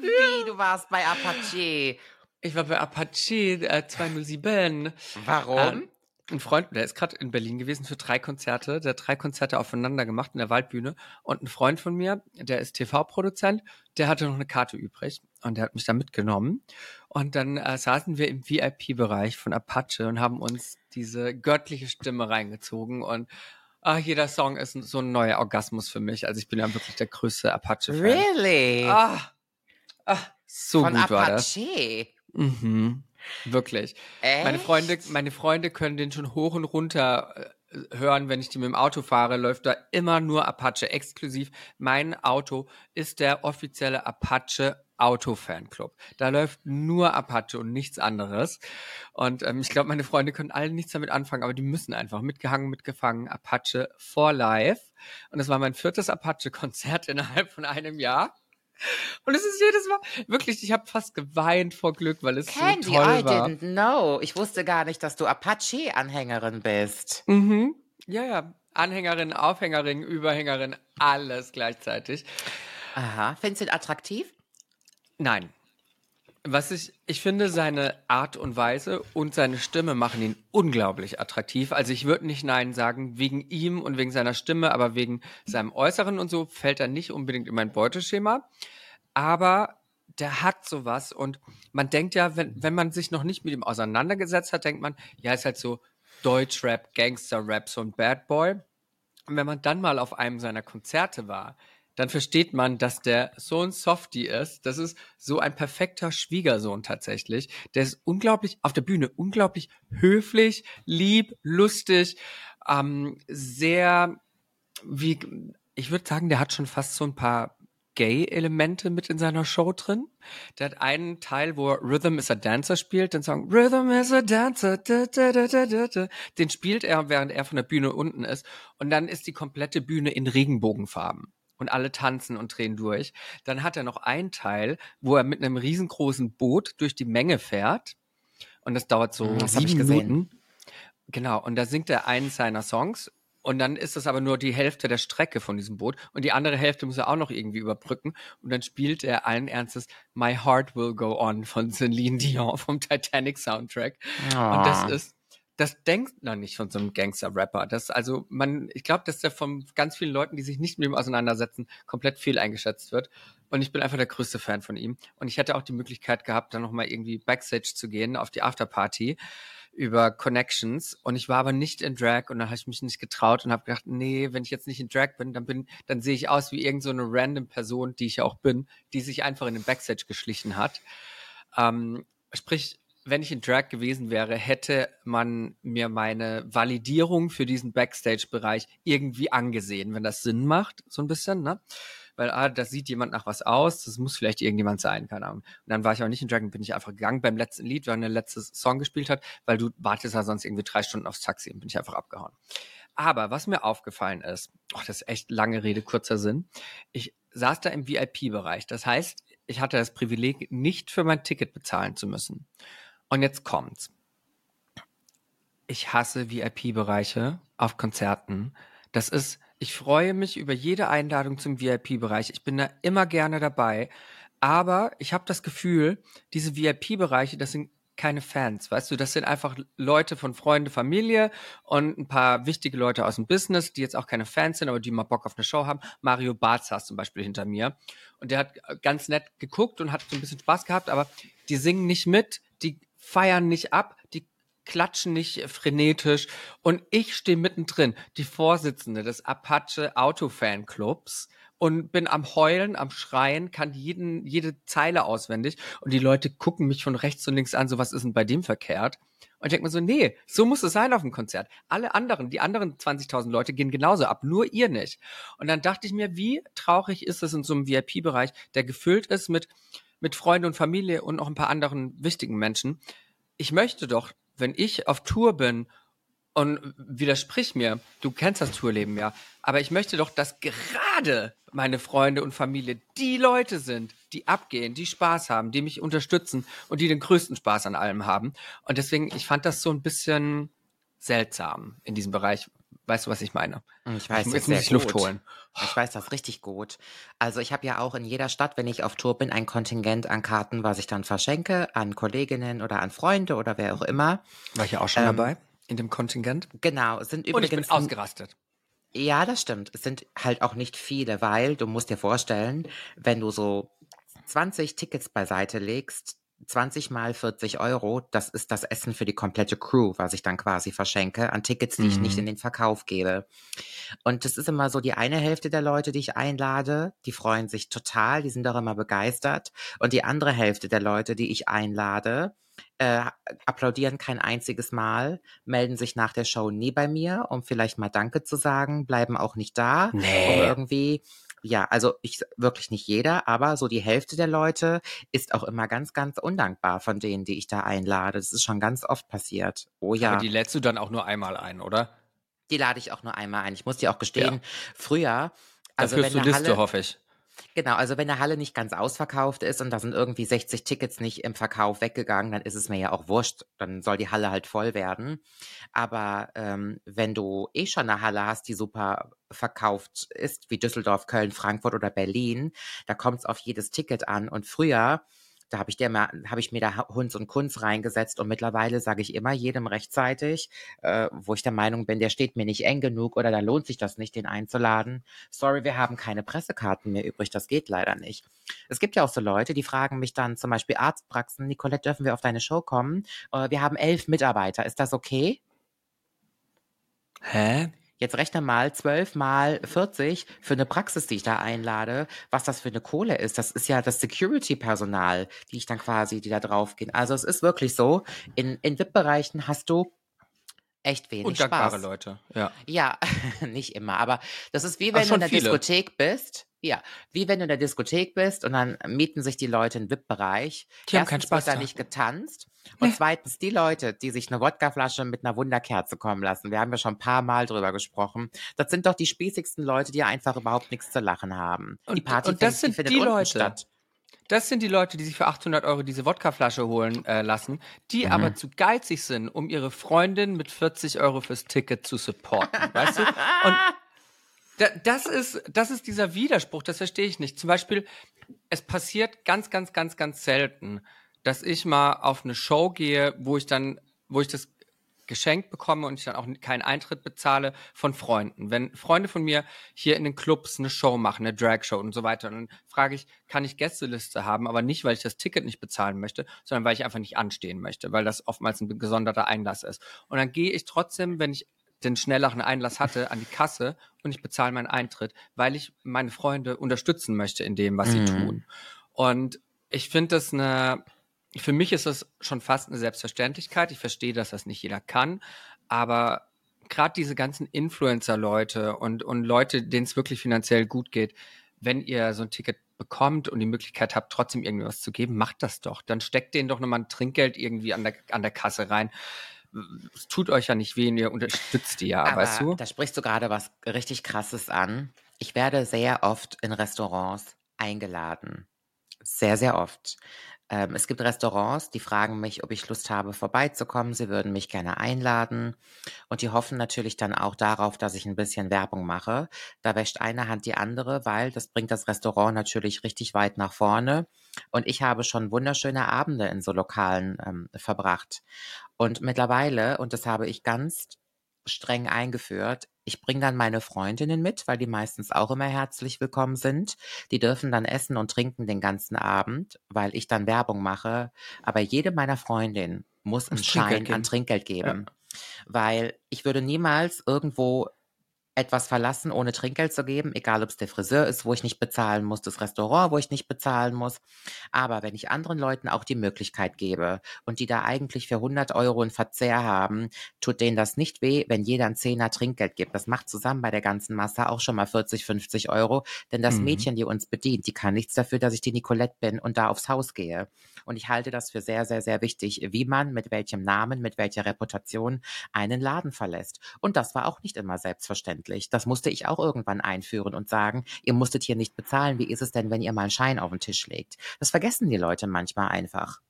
wie, du warst bei Apache. Ich war bei Apache äh, 207. Warum? Ähm, ein Freund, der ist gerade in Berlin gewesen für drei Konzerte. Der hat drei Konzerte aufeinander gemacht in der Waldbühne. Und ein Freund von mir, der ist TV-Produzent, der hatte noch eine Karte übrig und der hat mich da mitgenommen. Und dann äh, saßen wir im VIP-Bereich von Apache und haben uns diese göttliche Stimme reingezogen. Und ah, jeder Song ist so ein neuer Orgasmus für mich. Also ich bin ja wirklich der größte Apache-Fan. really? Ah, ah, so Von gut war das. Apache? Mhm. Wirklich. Meine Echt? Freunde, meine Freunde können den schon hoch und runter äh, hören, wenn ich die mit dem Auto fahre, läuft da immer nur Apache exklusiv. Mein Auto ist der offizielle Apache Auto-Fanclub. Da läuft nur Apache und nichts anderes. Und ähm, ich glaube, meine Freunde können alle nichts damit anfangen, aber die müssen einfach mitgehangen, mitgefangen. Apache for life. Und das war mein viertes Apache-Konzert innerhalb von einem Jahr. Und es ist jedes Mal, wirklich, ich habe fast geweint vor Glück, weil es Candy, so toll I war. didn't know. Ich wusste gar nicht, dass du Apache-Anhängerin bist. Mhm. Ja, ja. Anhängerin, Aufhängerin, Überhängerin, alles gleichzeitig. Aha. Findest du ihn attraktiv? Nein. Was ich, ich finde, seine Art und Weise und seine Stimme machen ihn unglaublich attraktiv. Also ich würde nicht Nein sagen, wegen ihm und wegen seiner Stimme, aber wegen seinem Äußeren und so fällt er nicht unbedingt in mein Beuteschema. Aber der hat sowas und man denkt ja, wenn, wenn man sich noch nicht mit ihm auseinandergesetzt hat, denkt man, ja, ist halt so Deutschrap, Gangster-Rap, so ein Bad Boy. Und wenn man dann mal auf einem seiner Konzerte war, dann versteht man, dass der so ein Softie ist. Das ist so ein perfekter Schwiegersohn tatsächlich. Der ist unglaublich auf der Bühne, unglaublich höflich, lieb, lustig, ähm, sehr, wie, ich würde sagen, der hat schon fast so ein paar Gay-Elemente mit in seiner Show drin. Der hat einen Teil, wo er Rhythm is a Dancer spielt, den Song Rhythm is a Dancer, da, da, da, da, da, da. den spielt er, während er von der Bühne unten ist. Und dann ist die komplette Bühne in Regenbogenfarben. Und alle tanzen und drehen durch. Dann hat er noch einen Teil, wo er mit einem riesengroßen Boot durch die Menge fährt. Und das dauert so das ich sieben gesehen. Minuten. Genau, und da singt er einen seiner Songs und dann ist das aber nur die Hälfte der Strecke von diesem Boot und die andere Hälfte muss er auch noch irgendwie überbrücken und dann spielt er allen Ernstes My Heart Will Go On von Celine Dion vom Titanic Soundtrack und das Ah. ist das denkt man nicht von so einem Gangster-Rapper. Das, also, man, ich glaube, dass der von ganz vielen Leuten, die sich nicht mit ihm auseinandersetzen, komplett viel eingeschätzt wird. Und ich bin einfach der größte Fan von ihm. Und ich hätte auch die Möglichkeit gehabt, dann nochmal irgendwie Backstage zu gehen auf die Afterparty über Connections und ich war aber nicht in Drag und dann habe ich mich nicht getraut und habe gedacht, nee, wenn ich jetzt nicht in Drag bin, dann bin, dann sehe ich aus wie irgend so random Person, die ich auch bin, die sich einfach in den Backstage geschlichen hat. Ähm, sprich, wenn ich in Drag gewesen wäre, hätte man mir meine Validierung für diesen Backstage-Bereich irgendwie angesehen, wenn das Sinn macht, so ein bisschen, ne? weil, ah, das sieht jemand nach was aus, das muss vielleicht irgendjemand sein, keine Ahnung. Und dann war ich auch nicht in Dragon, bin ich einfach gegangen beim letzten Lied, wenn der letzte Song gespielt hat, weil du wartest ja sonst irgendwie drei Stunden aufs Taxi und bin ich einfach abgehauen. Aber was mir aufgefallen ist, oh, das ist echt lange Rede, kurzer Sinn. Ich saß da im VIP-Bereich. Das heißt, ich hatte das Privileg, nicht für mein Ticket bezahlen zu müssen. Und jetzt kommt's. Ich hasse VIP-Bereiche auf Konzerten. Das ist, ich freue mich über jede Einladung zum VIP-Bereich. Ich bin da immer gerne dabei. Aber ich habe das Gefühl, diese VIP-Bereiche, das sind keine Fans, weißt du, das sind einfach Leute von Freunde, Familie und ein paar wichtige Leute aus dem Business, die jetzt auch keine Fans sind, aber die mal Bock auf eine Show haben. Mario Barz saß zum Beispiel hinter mir und der hat ganz nett geguckt und hat so ein bisschen Spaß gehabt, aber die singen nicht mit, feiern nicht ab, die klatschen nicht frenetisch. Und ich stehe mittendrin, die Vorsitzende des Apache Auto Fanclubs und bin am Heulen, am Schreien, kann jeden, jede Zeile auswendig und die Leute gucken mich von rechts und links an, so was ist denn bei dem verkehrt? Und ich denke mir so, nee, so muss es sein auf dem Konzert. Alle anderen, die anderen 20.000 Leute gehen genauso ab, nur ihr nicht. Und dann dachte ich mir, wie traurig ist es in so einem VIP-Bereich, der gefüllt ist mit, mit Freunden und Familie und noch ein paar anderen wichtigen Menschen. Ich möchte doch wenn ich auf Tour bin und widersprich mir, du kennst das Tourleben ja, aber ich möchte doch, dass gerade meine Freunde und Familie die Leute sind, die abgehen, die Spaß haben, die mich unterstützen und die den größten Spaß an allem haben. Und deswegen, ich fand das so ein bisschen seltsam in diesem Bereich, Weißt du, was ich meine? Hm, ich weiß, ich, jetzt muss ich Luft holen. Ich weiß das richtig gut. Also ich habe ja auch in jeder Stadt, wenn ich auf Tour bin, ein Kontingent an Karten, was ich dann verschenke an Kolleginnen oder an Freunde oder wer auch immer. War ich ja auch schon ähm, dabei in dem Kontingent. Genau, sind übrigens Und ich bin ausgerastet. Ja, das stimmt. Es sind halt auch nicht viele, weil du musst dir vorstellen, wenn du so 20 Tickets beiseite legst, 20 mal 40 Euro, das ist das Essen für die komplette Crew, was ich dann quasi verschenke, an Tickets, die mhm. ich nicht in mhm. den Verkauf gebe. Und das ist immer so die eine Hälfte der Leute, die ich einlade, die freuen sich total, die sind auch immer begeistert. Und die andere Hälfte der Leute, die ich einlade, äh, applaudieren kein einziges Mal, melden sich nach der Show nie bei mir, um vielleicht mal Danke zu sagen, bleiben auch nicht da, nee. um irgendwie ja, also ich wirklich nicht jeder, aber so die Hälfte der Leute ist auch immer ganz, ganz undankbar von denen, die ich da einlade. Das ist schon ganz oft passiert. Oh ja. Aber die lädst du dann auch nur einmal ein, oder? Die lade ich auch nur einmal ein. Ich muss dir auch gestehen, ja. früher, also da wenn du Liste, Halle, hoffe ich. Genau, also wenn der Halle nicht ganz ausverkauft ist und da sind irgendwie 60 Tickets nicht im Verkauf weggegangen, dann ist es mir ja auch wurscht. Dann soll die Halle halt voll werden. Aber ähm, wenn du eh schon eine Halle hast, die super verkauft ist, wie Düsseldorf, Köln, Frankfurt oder Berlin, da kommt es auf jedes Ticket an. Und früher da habe ich, hab ich mir da Hunds und Kunz reingesetzt und mittlerweile sage ich immer jedem rechtzeitig, äh, wo ich der Meinung bin, der steht mir nicht eng genug oder da lohnt sich das nicht, den einzuladen. Sorry, wir haben keine Pressekarten mehr übrig, das geht leider nicht. Es gibt ja auch so Leute, die fragen mich dann zum Beispiel Arztpraxen, Nicolette, dürfen wir auf deine Show kommen? Äh, wir haben elf Mitarbeiter, ist das okay? Hä? Jetzt rechne mal 12 mal 40 für eine Praxis, die ich da einlade, was das für eine Kohle ist. Das ist ja das Security-Personal, die ich dann quasi, die da draufgehen. Also es ist wirklich so, in, in VIP-Bereichen hast du echt wenig Und dankbare Spaß. Leute, ja. Ja, nicht immer, aber das ist wie wenn Ach, du in der viele. Diskothek bist ja, wie wenn du in der Diskothek bist und dann mieten sich die Leute einen VIP-Bereich. Die haben keinen Spaß wird da nicht getanzt. Und nee. zweitens, die Leute, die sich eine Wodkaflasche mit einer Wunderkerze kommen lassen, wir haben ja schon ein paar Mal drüber gesprochen, das sind doch die spießigsten Leute, die einfach überhaupt nichts zu lachen haben. Und, die Party und das findet, sind die, die Leute. Statt. Das sind die Leute, die sich für 800 Euro diese Wodkaflasche holen äh, lassen, die mhm. aber zu geizig sind, um ihre Freundin mit 40 Euro fürs Ticket zu supporten, weißt du? Und das ist, das ist dieser Widerspruch, das verstehe ich nicht. Zum Beispiel, es passiert ganz, ganz, ganz, ganz selten, dass ich mal auf eine Show gehe, wo ich dann, wo ich das geschenkt bekomme und ich dann auch keinen Eintritt bezahle von Freunden. Wenn Freunde von mir hier in den Clubs eine Show machen, eine Drag-Show und so weiter, dann frage ich, kann ich Gästeliste haben, aber nicht, weil ich das Ticket nicht bezahlen möchte, sondern weil ich einfach nicht anstehen möchte, weil das oftmals ein gesonderter Einlass ist. Und dann gehe ich trotzdem, wenn ich den schnelleren Einlass hatte, an die Kasse und ich bezahle meinen Eintritt, weil ich meine Freunde unterstützen möchte in dem, was sie Mhm. tun. Und ich finde das eine für mich ist das schon fast eine Selbstverständlichkeit. Ich verstehe, dass das nicht jeder kann, aber gerade diese ganzen Influencer-Leute und, und Leute, denen es wirklich finanziell gut geht, wenn ihr so ein Ticket bekommt und die Möglichkeit habt, trotzdem irgendwas zu geben, macht das doch. Dann steckt denen doch nochmal ein Trinkgeld irgendwie an der, an der Kasse rein. Es tut euch ja nicht weh, ihr unterstützt die ja, Aber weißt du? da sprichst du gerade was richtig Krasses an. Ich werde sehr oft in Restaurants eingeladen. Sehr, sehr oft. Ähm, es gibt Restaurants, die fragen mich, ob ich Lust habe, vorbeizukommen. Sie würden mich gerne einladen. Und die hoffen natürlich dann auch darauf, dass ich ein bisschen Werbung mache. Da wäscht eine Hand die andere, weil das bringt das Restaurant natürlich richtig weit nach vorne. Und ich habe schon wunderschöne Abende in so Lokalen ähm, verbracht. Und mittlerweile, und das habe ich ganz streng eingeführt. Ich bringe dann meine Freundinnen mit, weil die meistens auch immer herzlich willkommen sind. Die dürfen dann essen und trinken den ganzen Abend, weil ich dann Werbung mache. Aber jede meiner Freundinnen muss einen Schein an. Trinkgeld geben. Weil ich würde niemals irgendwo etwas verlassen, ohne Trinkgeld zu geben, egal ob es der Friseur ist, wo ich nicht bezahlen muss, das Restaurant, wo ich nicht bezahlen muss. Aber wenn ich anderen Leuten auch die Möglichkeit gebe und die da eigentlich für 100 Euro einen Verzehr haben, tut denen das nicht weh, wenn jeder einen Zehner Trinkgeld gibt. Das macht zusammen bei der ganzen Masse auch schon mal 40, 50 Euro. Denn das Mhm. Mädchen, die uns bedient, die kann nichts dafür, dass ich die Nicolette bin und da aufs Haus gehe. Und ich halte das für sehr, sehr, sehr wichtig, wie man mit welchem Namen, mit welcher Reputation einen Laden verlässt. Und das war auch nicht immer selbstverständlich. Das musste ich auch irgendwann einführen und sagen, ihr musstet hier nicht bezahlen. Wie ist es denn, wenn ihr mal einen Schein auf den Tisch legt? Das vergessen die Leute manchmal einfach.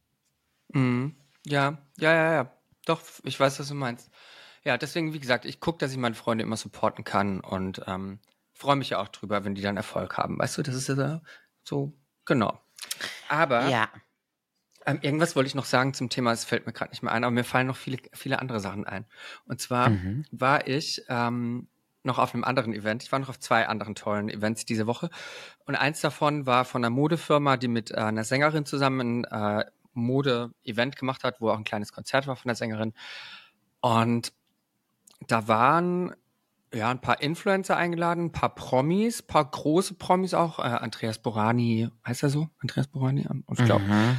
Mhm. Ja, ja, ja, ja. Doch, ich weiß, was du meinst. Ja, deswegen, wie gesagt, ich gucke, dass ich meine Freunde immer supporten kann und ähm, freue mich ja auch drüber, wenn die dann Erfolg haben. Weißt du, das ist ja so, genau. Aber Ja. ähm, irgendwas wollte ich noch sagen zum Thema, es fällt mir gerade nicht mehr ein, aber mir fallen noch viele, viele andere Sachen ein. Und zwar Mhm. war ich ähm, noch auf einem anderen Event. Ich war noch auf zwei anderen tollen Events diese Woche. Und eins davon war von einer Modefirma, die mit äh, einer Sängerin zusammen ein äh, Mode-Event gemacht hat, wo auch ein kleines Konzert war von der Sängerin. Und da waren ja ein paar Influencer eingeladen, ein paar Promis, ein paar große Promis auch. Äh, Andreas Borani, heißt er so? Andreas Borani? Und ich glaube, Mhm.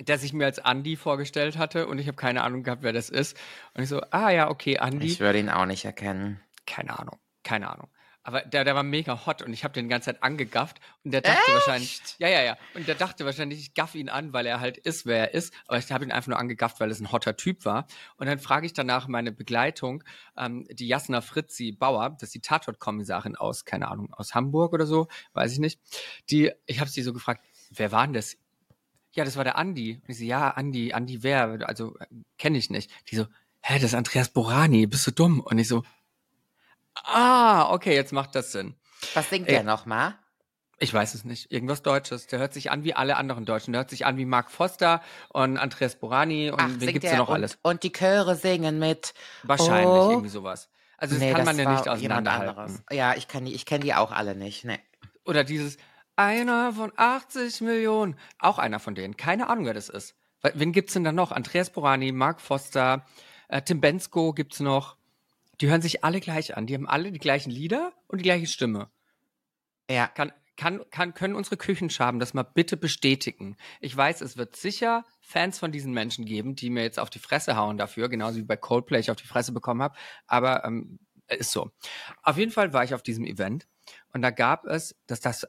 der sich mir als Andy vorgestellt hatte und ich habe keine Ahnung gehabt, wer das ist. Und ich so, ah ja, okay, Andy. Ich würde ihn auch nicht erkennen. Keine Ahnung, keine Ahnung. Aber der, der war mega hot und ich habe den die ganze Zeit angegafft und der dachte wahrscheinlich, ja, ja, ja, und der dachte wahrscheinlich, ich gaff ihn an, weil er halt ist, wer er ist, aber ich habe ihn einfach nur angegafft, weil es ein hotter Typ war. Und dann frage ich danach meine Begleitung, ähm, die Jasna Fritzi Bauer, das ist die Tatort-Kommissarin aus, keine Ahnung, aus Hamburg oder so, weiß ich nicht. Die, ich habe sie so gefragt, wer war denn das? Ja, das war der Andi. Und ich so, ja, Andi, Andi wer? Also kenne ich nicht. Die so, hä, das ist Andreas Borani, bist du dumm? Und ich so, Ah, okay, jetzt macht das Sinn. Was singt Ey. der nochmal? Ich weiß es nicht. Irgendwas Deutsches. Der hört sich an wie alle anderen Deutschen. Der hört sich an wie Mark Foster und Andreas Borani und Ach, wen singt gibt's da noch und, alles? Und die Chöre singen mit. Wahrscheinlich Oh. irgendwie sowas. Also das Nee, kann man ja war nicht auseinanderhalten. Ja, ich kenne die, ich kenn die auch alle nicht. Nee. Oder dieses einer von 80 Millionen. Auch einer von denen. Keine Ahnung, wer das ist. Wen gibt's denn da noch? Andreas Borani, Mark Foster, äh, Tim Bensko gibt's noch. Die hören sich alle gleich an. Die haben alle die gleichen Lieder und die gleiche Stimme. Ja, Kann, kann, kann, können unsere Küchenschaben das mal bitte bestätigen? Ich weiß, es wird sicher Fans von diesen Menschen geben, die mir jetzt auf die Fresse hauen dafür, genauso wie bei Coldplay ich auf die Fresse bekommen habe. Aber ähm, ist so. Auf jeden Fall war ich auf diesem Event und da gab es, dass das,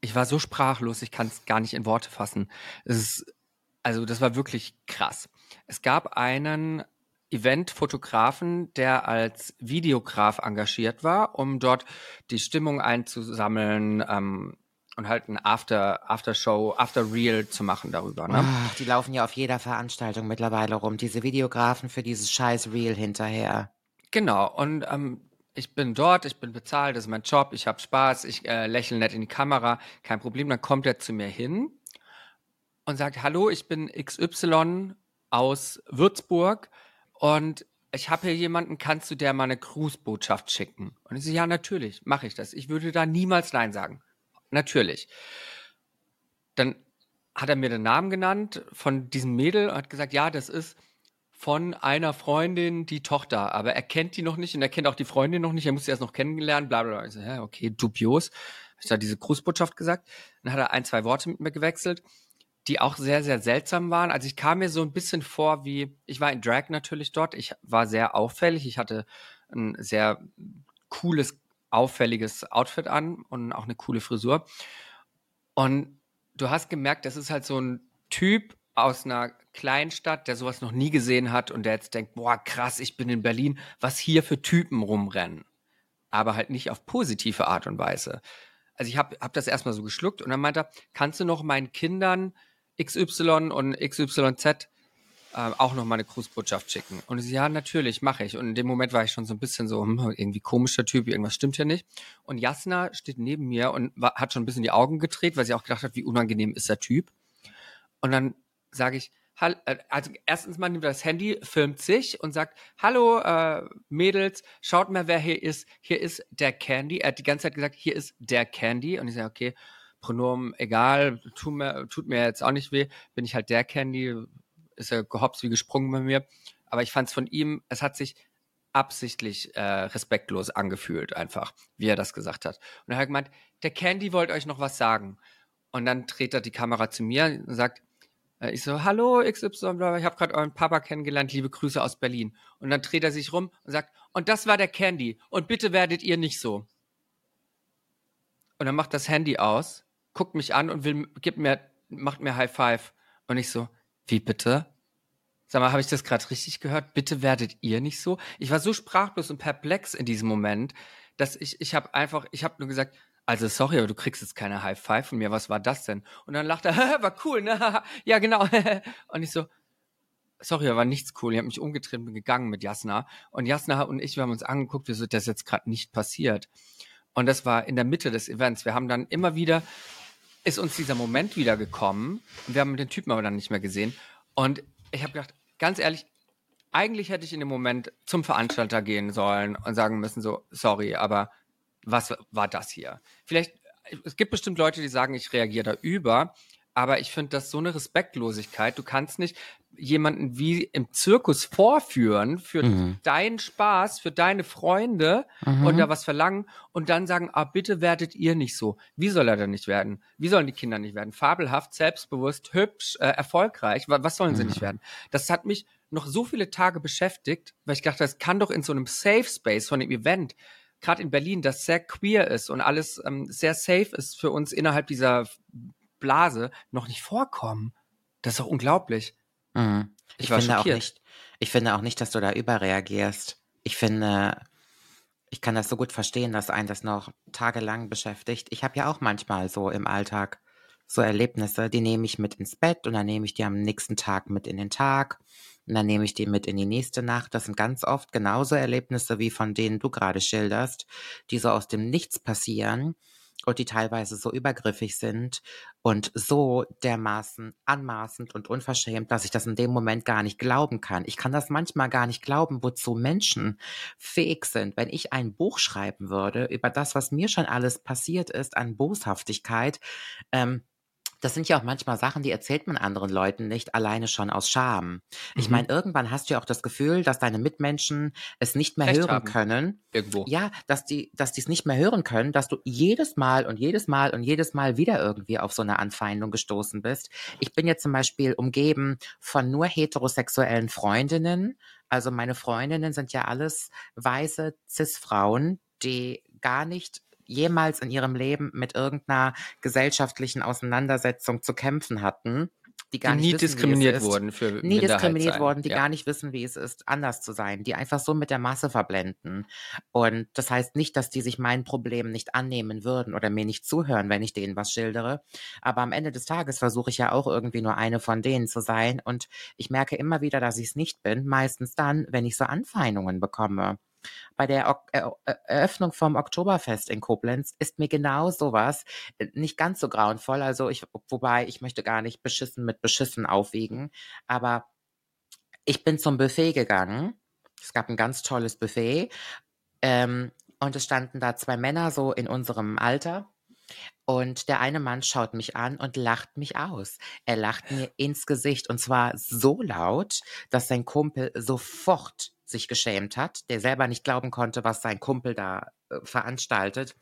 ich war so sprachlos, ich kann es gar nicht in Worte fassen. Es ist, also das war wirklich krass. Es gab einen Event-Fotografen, der als Videograf engagiert war, um dort die Stimmung einzusammeln ähm, und halt ein After, After-Show, After-Reel zu machen darüber. Ne? Ach, die laufen ja auf jeder Veranstaltung mittlerweile rum. Diese Videografen für dieses scheiß Reel hinterher. Genau, und ähm, ich bin dort, ich bin bezahlt, das ist mein Job, ich habe Spaß, ich äh, lächle nett in die Kamera, kein Problem. Dann kommt er zu mir hin und sagt, hallo, ich bin XY aus Würzburg und ich habe hier jemanden, kannst du der mal eine Grußbotschaft schicken? Und ich so, ja, natürlich, mache ich das. Ich würde da niemals Nein sagen. Natürlich. Dann hat er mir den Namen genannt von diesem Mädel und hat gesagt, ja, das ist von einer Freundin die Tochter, aber er kennt die noch nicht und er kennt auch die Freundin noch nicht, er muss sie erst noch kennengelernt, bla bla bla. Ich so, ja, okay, dubios. Ich da diese Grußbotschaft gesagt. Dann hat er ein, zwei Worte mit mir gewechselt, die auch sehr, sehr seltsam waren. Also ich kam mir so ein bisschen vor wie, ich war in Drag natürlich dort, ich war sehr auffällig, ich hatte ein sehr cooles, auffälliges Outfit an und auch eine coole Frisur. Und du hast gemerkt, das ist halt so ein Typ aus einer Kleinstadt, der sowas noch nie gesehen hat und der jetzt denkt, boah, krass, ich bin in Berlin, was hier für Typen rumrennen. Aber halt nicht auf positive Art und Weise. Also ich habe hab das erstmal so geschluckt und dann meinte er, kannst du noch meinen Kindern XY und XYZ äh, auch noch mal eine Grußbotschaft schicken? Und ich ja, natürlich, mache ich. Und in dem Moment war ich schon so ein bisschen so, hm, irgendwie komischer Typ, irgendwas stimmt hier nicht. Und Jasna steht neben mir und war, hat schon ein bisschen die Augen gedreht, weil sie auch gedacht hat, wie unangenehm ist der Typ. Und dann sage ich, äh, also erstens mal nimmt das Handy, filmt sich und sagt, hallo äh, Mädels, schaut mal, wer hier ist. Hier ist der Candy. Er hat die ganze Zeit gesagt, hier ist der Candy. Und ich sage, okay, Pronomen egal, tut mir, tut mir jetzt auch nicht weh, bin ich halt der Candy, ist er gehopst wie gesprungen bei mir. Aber ich fand es von ihm, es hat sich absichtlich äh, respektlos angefühlt, einfach, wie er das gesagt hat. Und er hat gemeint, der Candy wollte euch noch was sagen. Und dann dreht er die Kamera zu mir und sagt, äh, ich so, hallo XY, ich habe gerade euren Papa kennengelernt, liebe Grüße aus Berlin. Und dann dreht er sich rum und sagt, und das war der Candy. Und bitte werdet ihr nicht so. Und dann macht das Handy aus, guckt mich an und will, gibt mir, macht mir High Five. Und ich so, wie bitte? Sag mal, habe ich das gerade richtig gehört? Bitte werdet ihr nicht so? Ich war so sprachlos und perplex in diesem Moment, dass ich, ich habe einfach, ich habe nur gesagt, also sorry, aber du kriegst jetzt keine High Five von mir. Was war das denn? Und dann lacht er, war cool, ne? ja, genau. und ich so, sorry, aber war nichts cool. Ich habe mich umgedreht und bin gegangen mit Jasna. Und Jasna und ich, wir haben uns angeguckt, wieso das jetzt gerade nicht passiert. Und das war in der Mitte des Events. Wir haben dann immer wieder, ist uns dieser Moment wieder gekommen. Wir haben den Typen aber dann nicht mehr gesehen. Und ich habe gedacht, ganz ehrlich, eigentlich hätte ich in dem Moment zum Veranstalter gehen sollen und sagen müssen, so, sorry, aber was war das hier? Vielleicht, es gibt bestimmt Leute, die sagen, ich reagiere da über, aber ich finde das so eine Respektlosigkeit. Du kannst nicht jemanden wie im Zirkus vorführen für mhm. deinen Spaß, für deine Freunde mhm. und da was verlangen und dann sagen, ah, bitte werdet ihr nicht so. Wie soll er denn nicht werden? Wie sollen die Kinder nicht werden? Fabelhaft, selbstbewusst, hübsch, äh, erfolgreich. Was sollen sie mhm. nicht werden? Das hat mich noch so viele Tage beschäftigt, weil ich dachte, das kann doch in so einem Safe Space von dem Event gerade in Berlin, das sehr queer ist und alles ähm, sehr safe ist für uns innerhalb dieser Blase, noch nicht vorkommen. Das ist doch unglaublich. Mhm. Ich, ich war finde schockiert. auch nicht, ich finde auch nicht, dass du da überreagierst. Ich finde, ich kann das so gut verstehen, dass einen das noch tagelang beschäftigt. Ich habe ja auch manchmal so im Alltag so Erlebnisse, die nehme ich mit ins Bett und dann nehme ich die am nächsten Tag mit in den Tag und dann nehme ich die mit in die nächste Nacht. Das sind ganz oft genauso Erlebnisse wie von denen du gerade schilderst, die so aus dem Nichts passieren und die teilweise so übergriffig sind und so dermaßen anmaßend und unverschämt, dass ich das in dem Moment gar nicht glauben kann. Ich kann das manchmal gar nicht glauben, wozu Menschen fähig sind. Wenn ich ein Buch schreiben würde über das, was mir schon alles passiert ist an Boshaftigkeit, ähm, das sind ja auch manchmal Sachen, die erzählt man anderen Leuten nicht alleine schon aus Scham. Ich mhm. meine, irgendwann hast du ja auch das Gefühl, dass deine Mitmenschen es nicht mehr Recht hören haben. können. Irgendwo. Ja, dass die, dass die es nicht mehr hören können, dass du jedes Mal und jedes Mal und jedes Mal wieder irgendwie auf so eine Anfeindung gestoßen bist. Ich bin jetzt zum Beispiel umgeben von nur heterosexuellen Freundinnen. Also meine Freundinnen sind ja alles weiße Cis-Frauen, die gar nicht jemals in ihrem Leben mit irgendeiner gesellschaftlichen Auseinandersetzung zu kämpfen hatten, die gar die nicht nie wissen, diskriminiert wurden für nie diskriminiert wurden, die ja. gar nicht wissen, wie es ist, anders zu sein, die einfach so mit der Masse verblenden. Und das heißt nicht, dass die sich meinen Problemen nicht annehmen würden oder mir nicht zuhören, wenn ich denen was schildere. Aber am Ende des Tages versuche ich ja auch irgendwie nur eine von denen zu sein. Und ich merke immer wieder, dass ich es nicht bin. Meistens dann, wenn ich so Anfeindungen bekomme bei der Eröffnung vom Oktoberfest in Koblenz ist mir genau sowas äh, nicht ganz so grauenvoll. Also ich, wobei ich möchte gar nicht beschissen mit beschissen aufwiegen, aber ich bin zum Buffet gegangen. Es gab ein ganz tolles Buffet. Ähm, und es standen da zwei Männer so in unserem Alter. Und der eine Mann schaut mich an und lacht mich aus. Er lacht mir ins Gesicht und zwar so laut, dass sein Kumpel sofort sich geschämt hat, der selber nicht glauben konnte, was sein Kumpel da äh, veranstaltet,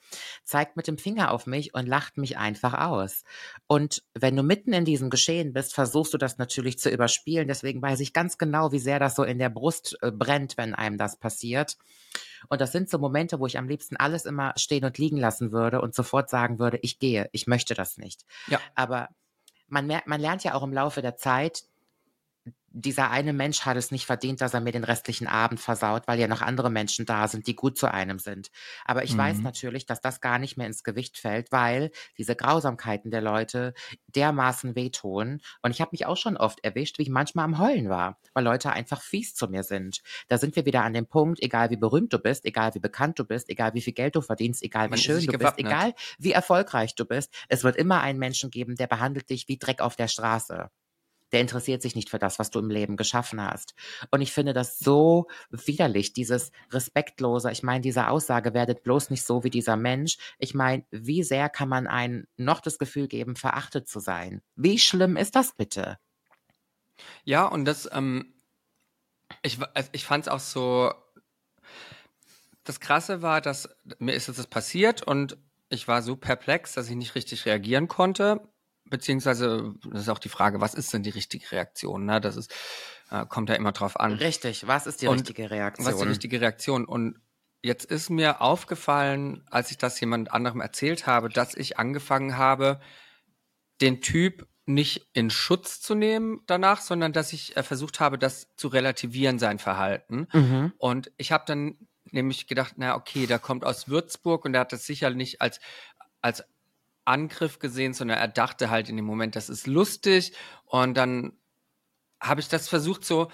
zeigt mit dem Finger auf mich und lacht mich einfach aus. Und wenn du mitten in diesem Geschehen bist, versuchst du das natürlich zu überspielen. Deswegen weiß ich ganz genau, wie sehr das so in der Brust äh, brennt, wenn einem das passiert. Und das sind so Momente, wo ich am liebsten alles immer stehen und liegen lassen würde und sofort sagen würde, ich gehe, ich möchte das nicht. Ja. Aber man, merkt, man lernt ja auch im Laufe der Zeit, dieser eine Mensch hat es nicht verdient, dass er mir den restlichen Abend versaut, weil ja noch andere Menschen da sind, die gut zu einem sind. Aber ich mhm. weiß natürlich, dass das gar nicht mehr ins Gewicht fällt, weil diese Grausamkeiten der Leute dermaßen wehtun. Und ich habe mich auch schon oft erwischt, wie ich manchmal am Heulen war, weil Leute einfach fies zu mir sind. Da sind wir wieder an dem Punkt, egal wie berühmt du bist, egal wie bekannt du bist, egal wie viel Geld du verdienst, egal wie Man schön du gewappnet. bist, egal wie erfolgreich du bist, es wird immer einen Menschen geben, der behandelt dich wie Dreck auf der Straße der interessiert sich nicht für das, was du im Leben geschaffen hast. Und ich finde das so widerlich, dieses respektlose. Ich meine, diese Aussage, werdet bloß nicht so wie dieser Mensch. Ich meine, wie sehr kann man einen noch das Gefühl geben, verachtet zu sein? Wie schlimm ist das bitte? Ja, und das, ähm, ich, also ich fand es auch so, das Krasse war, dass mir ist das passiert und ich war so perplex, dass ich nicht richtig reagieren konnte beziehungsweise das ist auch die Frage, was ist denn die richtige Reaktion? Ne? Das ist, äh, kommt ja immer drauf an. Richtig, was ist die und richtige Reaktion? Was ist die richtige Reaktion? Und jetzt ist mir aufgefallen, als ich das jemand anderem erzählt habe, dass ich angefangen habe, den Typ nicht in Schutz zu nehmen danach, sondern dass ich äh, versucht habe, das zu relativieren, sein Verhalten. Mhm. Und ich habe dann nämlich gedacht, na okay, der kommt aus Würzburg und der hat das sicher nicht als als Angriff gesehen, sondern er dachte halt in dem Moment, das ist lustig. Und dann habe ich das versucht, so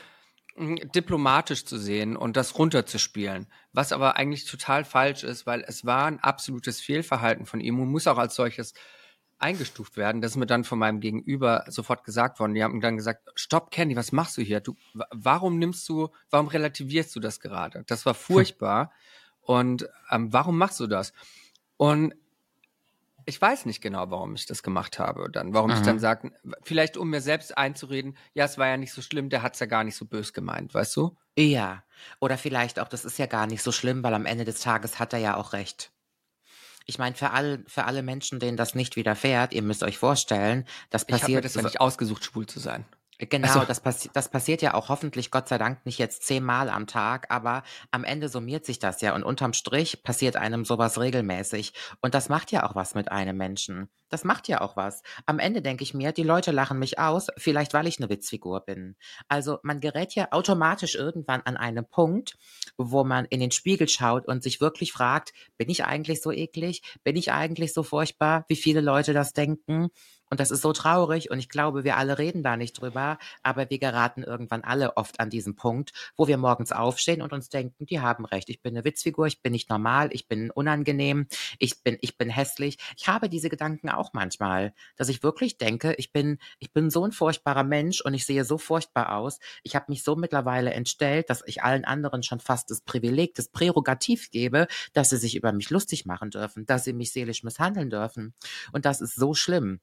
hm, diplomatisch zu sehen und das runterzuspielen. Was aber eigentlich total falsch ist, weil es war ein absolutes Fehlverhalten von ihm und muss auch als solches eingestuft werden. Das ist mir dann von meinem Gegenüber sofort gesagt worden. Die haben dann gesagt, stopp, Candy, was machst du hier? Du, warum nimmst du, warum relativierst du das gerade? Das war furchtbar. Hm. Und ähm, warum machst du das? Und ich weiß nicht genau, warum ich das gemacht habe dann. Warum Aha. ich dann sage, vielleicht um mir selbst einzureden, ja, es war ja nicht so schlimm, der hat es ja gar nicht so bös gemeint, weißt du? Ja. Oder vielleicht auch, das ist ja gar nicht so schlimm, weil am Ende des Tages hat er ja auch recht. Ich meine, für alle, für alle Menschen, denen das nicht widerfährt, ihr müsst euch vorstellen, das passiert. Ich habe mir das ja nicht ausgesucht, schwul zu sein. Genau, also, das, passi das passiert ja auch hoffentlich Gott sei Dank nicht jetzt zehnmal am Tag, aber am Ende summiert sich das ja und unterm Strich passiert einem sowas regelmäßig. Und das macht ja auch was mit einem Menschen. Das macht ja auch was. Am Ende denke ich mir, die Leute lachen mich aus, vielleicht weil ich eine Witzfigur bin. Also man gerät ja automatisch irgendwann an einen Punkt, wo man in den Spiegel schaut und sich wirklich fragt, bin ich eigentlich so eklig? Bin ich eigentlich so furchtbar, wie viele Leute das denken? Und das ist so traurig und ich glaube, wir alle reden da nicht drüber, aber wir geraten irgendwann alle oft an diesen Punkt, wo wir morgens aufstehen und uns denken, die haben recht, ich bin eine Witzfigur, ich bin nicht normal, ich bin unangenehm, ich bin, ich bin hässlich. Ich habe diese Gedanken auch manchmal, dass ich wirklich denke, ich bin, ich bin so ein furchtbarer Mensch und ich sehe so furchtbar aus. Ich habe mich so mittlerweile entstellt, dass ich allen anderen schon fast das Privileg, das Prärogativ gebe, dass sie sich über mich lustig machen dürfen, dass sie mich seelisch misshandeln dürfen. Und das ist so schlimm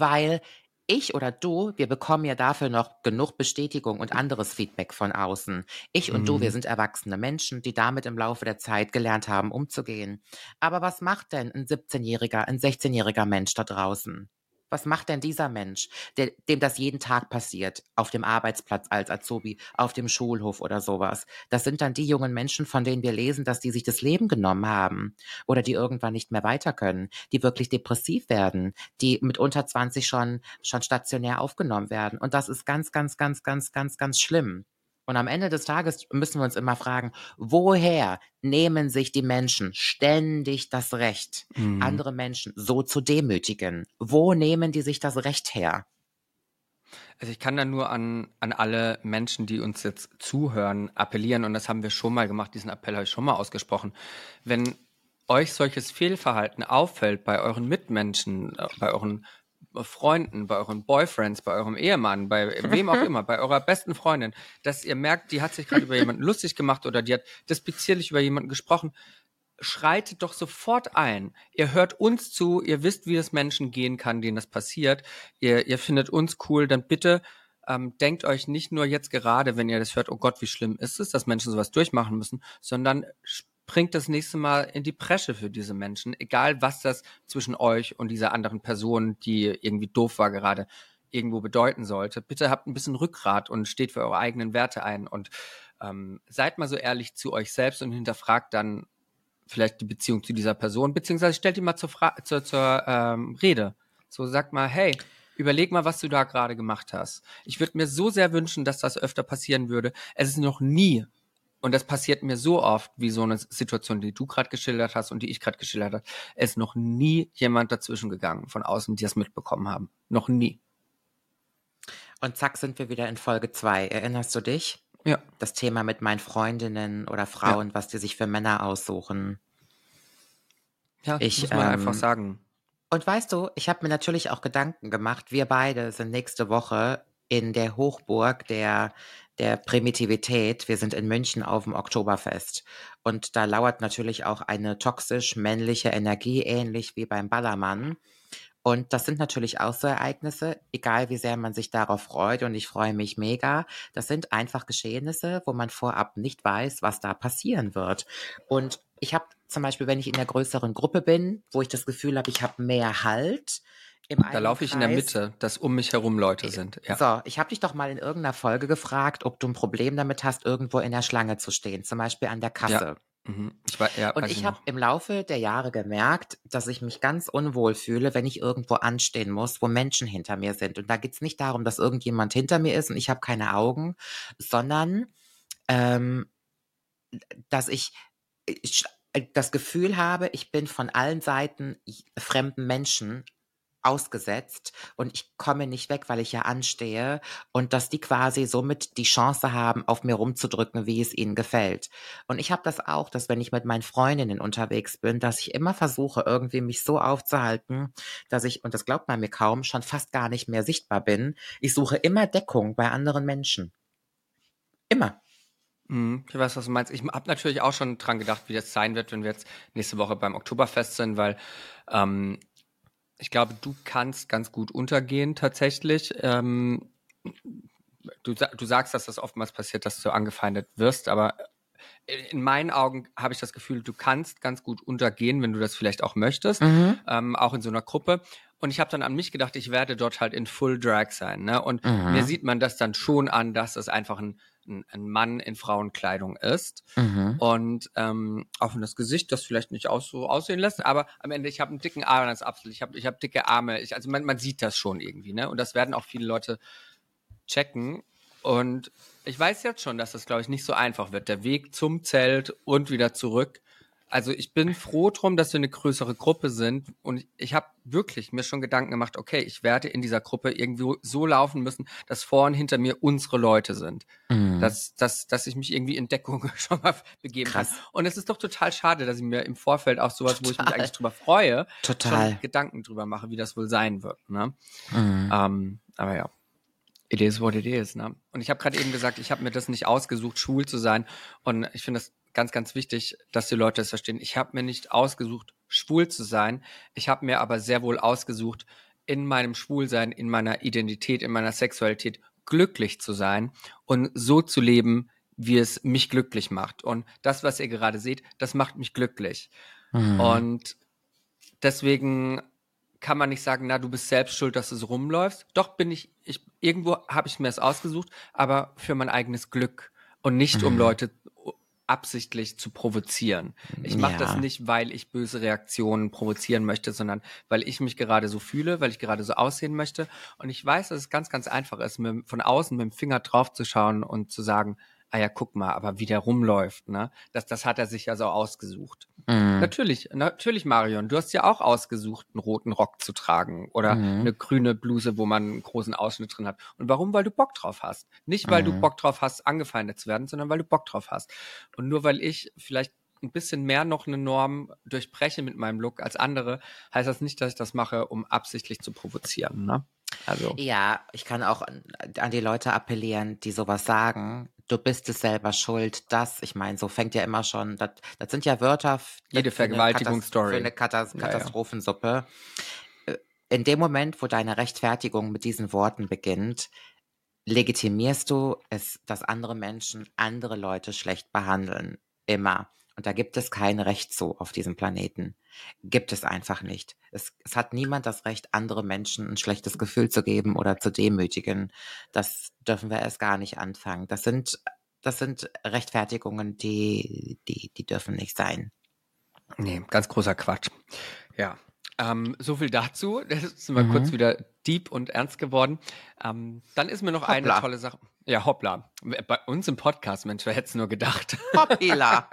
weil ich oder du, wir bekommen ja dafür noch genug Bestätigung und anderes Feedback von außen. Ich und mhm. du, wir mhm. sind erwachsene Menschen, die damit im Laufe der Zeit gelernt haben, umzugehen. Aber was macht denn ein 17-jähriger, ein 16-jähriger Mensch da draußen? Was macht denn dieser Mensch, der, dem das jeden Tag passiert, auf dem Arbeitsplatz als Azubi, auf dem Schulhof oder sowas? Das sind dann die jungen Menschen, von denen wir lesen, dass die sich das Leben genommen haben oder die irgendwann nicht mehr weiter können, die wirklich depressiv werden, die mit unter 20 schon, schon stationär aufgenommen werden. Und das ist ganz, ganz, ganz, ganz, ganz, ganz schlimm. Und am Ende des Tages müssen wir uns immer fragen, woher nehmen sich die Menschen ständig das Recht, mhm. andere Menschen so zu demütigen? Wo nehmen die sich das Recht her? Also ich kann da nur an, an alle Menschen, die uns jetzt zuhören, appellieren, und das haben wir schon mal gemacht, diesen Appell habe ich schon mal ausgesprochen. Wenn euch solches Fehlverhalten auffällt bei euren Mitmenschen, äh, bei euren Freunden, bei euren Boyfriends, bei eurem Ehemann, bei wem auch immer, bei eurer besten Freundin, dass ihr merkt, die hat sich gerade über jemanden lustig gemacht oder die hat despektierlich über jemanden gesprochen, schreitet doch sofort ein. Ihr hört uns zu, ihr wisst, wie es Menschen gehen kann, denen das passiert. Ihr, ihr findet uns cool, dann bitte ähm, denkt euch nicht nur jetzt gerade, wenn ihr das hört, oh Gott, wie schlimm ist es, dass Menschen sowas durchmachen müssen, sondern springt das nächste Mal in die Presche für diese Menschen, egal was das zwischen euch und dieser anderen Person, die irgendwie doof war gerade, irgendwo bedeuten sollte. Bitte habt ein bisschen Rückgrat und steht für eure eigenen Werte ein und ähm, seid mal so ehrlich zu euch selbst und hinterfragt dann vielleicht die Beziehung zu dieser Person, beziehungsweise stellt die mal zur, Fra zur, zur ähm, Rede. So sagt mal, hey, überleg mal, was du da gerade gemacht hast. Ich würde mir so sehr wünschen, dass das öfter passieren würde. Es ist noch nie, und das passiert mir so oft, wie so eine Situation, die du gerade geschildert hast und die ich gerade geschildert habe, es ist noch nie jemand dazwischen gegangen von außen, die das mitbekommen haben. Noch nie. Und zack, sind wir wieder in Folge 2. Erinnerst du dich? Ja. Das Thema mit meinen Freundinnen oder Frauen, ja. was die sich für Männer aussuchen. Ja, ich, muss man ähm, einfach sagen. Und weißt du, ich habe mir natürlich auch Gedanken gemacht. Wir beide sind nächste Woche in der Hochburg der, der Primitivität. Wir sind in München auf dem Oktoberfest. Und da lauert natürlich auch eine toxisch männliche Energie, ähnlich wie beim Ballermann. Und das sind natürlich auch so Ereignisse, egal wie sehr man sich darauf freut und ich freue mich mega. Das sind einfach Geschehnisse, wo man vorab nicht weiß, was da passieren wird. Und ich habe zum Beispiel, wenn ich in der größeren Gruppe bin, wo ich das Gefühl habe, ich habe mehr Halt, da laufe ich in der Mitte, dass um mich herum Leute sind. Ja. So, ich habe dich doch mal in irgendeiner Folge gefragt, ob du ein Problem damit hast, irgendwo in der Schlange zu stehen, zum Beispiel an der Kasse. Ja. Mhm. Ich war, ja, und ich habe im Laufe der Jahre gemerkt, dass ich mich ganz unwohl fühle, wenn ich irgendwo anstehen muss, wo Menschen hinter mir sind. Und da geht es nicht darum, dass irgendjemand hinter mir ist und ich habe keine Augen, sondern ähm, dass ich, ich das Gefühl habe, ich bin von allen Seiten fremden Menschen ausgesetzt und ich komme nicht weg, weil ich ja anstehe und dass die quasi somit die Chance haben, auf mir rumzudrücken, wie es ihnen gefällt. Und ich habe das auch, dass wenn ich mit meinen Freundinnen unterwegs bin, dass ich immer versuche, irgendwie mich so aufzuhalten, dass ich, und das glaubt man mir kaum, schon fast gar nicht mehr sichtbar bin. Ich suche immer Deckung bei anderen Menschen. Immer. Mhm, ich weiß, was du meinst. Ich habe natürlich auch schon dran gedacht, wie das sein wird, wenn wir jetzt nächste Woche beim Oktoberfest sind, weil ähm, ich glaube, du kannst ganz gut untergehen tatsächlich. Ähm, du, du sagst, dass das oftmals passiert, dass du angefeindet wirst, aber in meinen Augen habe ich das Gefühl, du kannst ganz gut untergehen, wenn du das vielleicht auch möchtest, mhm. ähm, auch in so einer Gruppe. Und ich habe dann an mich gedacht, ich werde dort halt in Full Drag sein. Ne? Und mhm. mir sieht man das dann schon an, dass das einfach ein ein, ein Mann in Frauenkleidung ist. Mhm. Und ähm, auch wenn das Gesicht das vielleicht nicht aus, so aussehen lässt, aber am Ende, ich habe einen dicken Arm, das ist absolut, ich habe ich hab dicke Arme. Ich, also man, man sieht das schon irgendwie, ne? Und das werden auch viele Leute checken. Und ich weiß jetzt schon, dass das, glaube ich, nicht so einfach wird. Der Weg zum Zelt und wieder zurück also ich bin froh drum, dass wir eine größere Gruppe sind und ich habe wirklich mir schon Gedanken gemacht, okay, ich werde in dieser Gruppe irgendwie so laufen müssen, dass vor und hinter mir unsere Leute sind. Mhm. Dass, dass, dass ich mich irgendwie in Deckung schon mal begeben Krass. kann. Und es ist doch total schade, dass ich mir im Vorfeld auch sowas, total. wo ich mich eigentlich drüber freue, total. schon Gedanken drüber mache, wie das wohl sein wird. Ne? Mhm. Ähm, aber ja. It is what it is, ne? Und ich habe gerade eben gesagt, ich habe mir das nicht ausgesucht, schwul zu sein. Und ich finde das ganz, ganz wichtig, dass die Leute es verstehen. Ich habe mir nicht ausgesucht, schwul zu sein. Ich habe mir aber sehr wohl ausgesucht, in meinem Schwulsein, in meiner Identität, in meiner Sexualität glücklich zu sein und so zu leben, wie es mich glücklich macht. Und das, was ihr gerade seht, das macht mich glücklich. Mhm. Und deswegen kann man nicht sagen, na, du bist selbst schuld, dass du so rumläufst. Doch bin ich, ich irgendwo habe ich mir es ausgesucht, aber für mein eigenes Glück und nicht mhm. um Leute absichtlich zu provozieren. Ich mache ja. das nicht, weil ich böse Reaktionen provozieren möchte, sondern weil ich mich gerade so fühle, weil ich gerade so aussehen möchte. Und ich weiß, dass es ganz, ganz einfach ist, mir von außen mit dem Finger drauf zu schauen und zu sagen, ah ja, guck mal, aber wie der rumläuft, ne? Das, das hat er sich ja so ausgesucht. Mhm. Natürlich, natürlich, Marion, du hast ja auch ausgesucht, einen roten Rock zu tragen oder mhm. eine grüne Bluse, wo man einen großen Ausschnitt drin hat. Und warum? Weil du Bock drauf hast. Nicht, weil mhm. du Bock drauf hast, angefeindet zu werden, sondern weil du Bock drauf hast. Und nur weil ich vielleicht ein bisschen mehr noch eine Norm durchbreche mit meinem Look als andere, heißt das nicht, dass ich das mache, um absichtlich zu provozieren. Ne? Also. Ja, ich kann auch an, an die Leute appellieren, die sowas sagen. Du bist es selber schuld, das, ich meine, so fängt ja immer schon, das, das sind ja Wörter Jede für eine Vergewaltigungsstory. Für eine Katas Ja, ja. Katastrophensuppe. Äh, In dem Moment, wo deine Rechtfertigung mit diesen Worten beginnt, legitimierst du es, dass andere Menschen andere Leute schlecht behandeln. Immer. Und da gibt es kein Recht zu auf diesem Planeten. Gibt es einfach nicht. Es, es hat niemand das Recht, andere Menschen ein schlechtes Gefühl zu geben oder zu demütigen. Das dürfen wir erst gar nicht anfangen. Das sind, das sind Rechtfertigungen, die, die, die dürfen nicht sein. Nee, ganz großer Quatsch. Ja. Ähm, so viel dazu. Jetzt sind wir Mhm. kurz wieder deep und ernst geworden. Ähm, dann ist mir noch eine Hoppla. tolle Sache. Ja, hoppla. Bei uns im Podcast, Mensch, wer hätte es nur gedacht? Hoppila.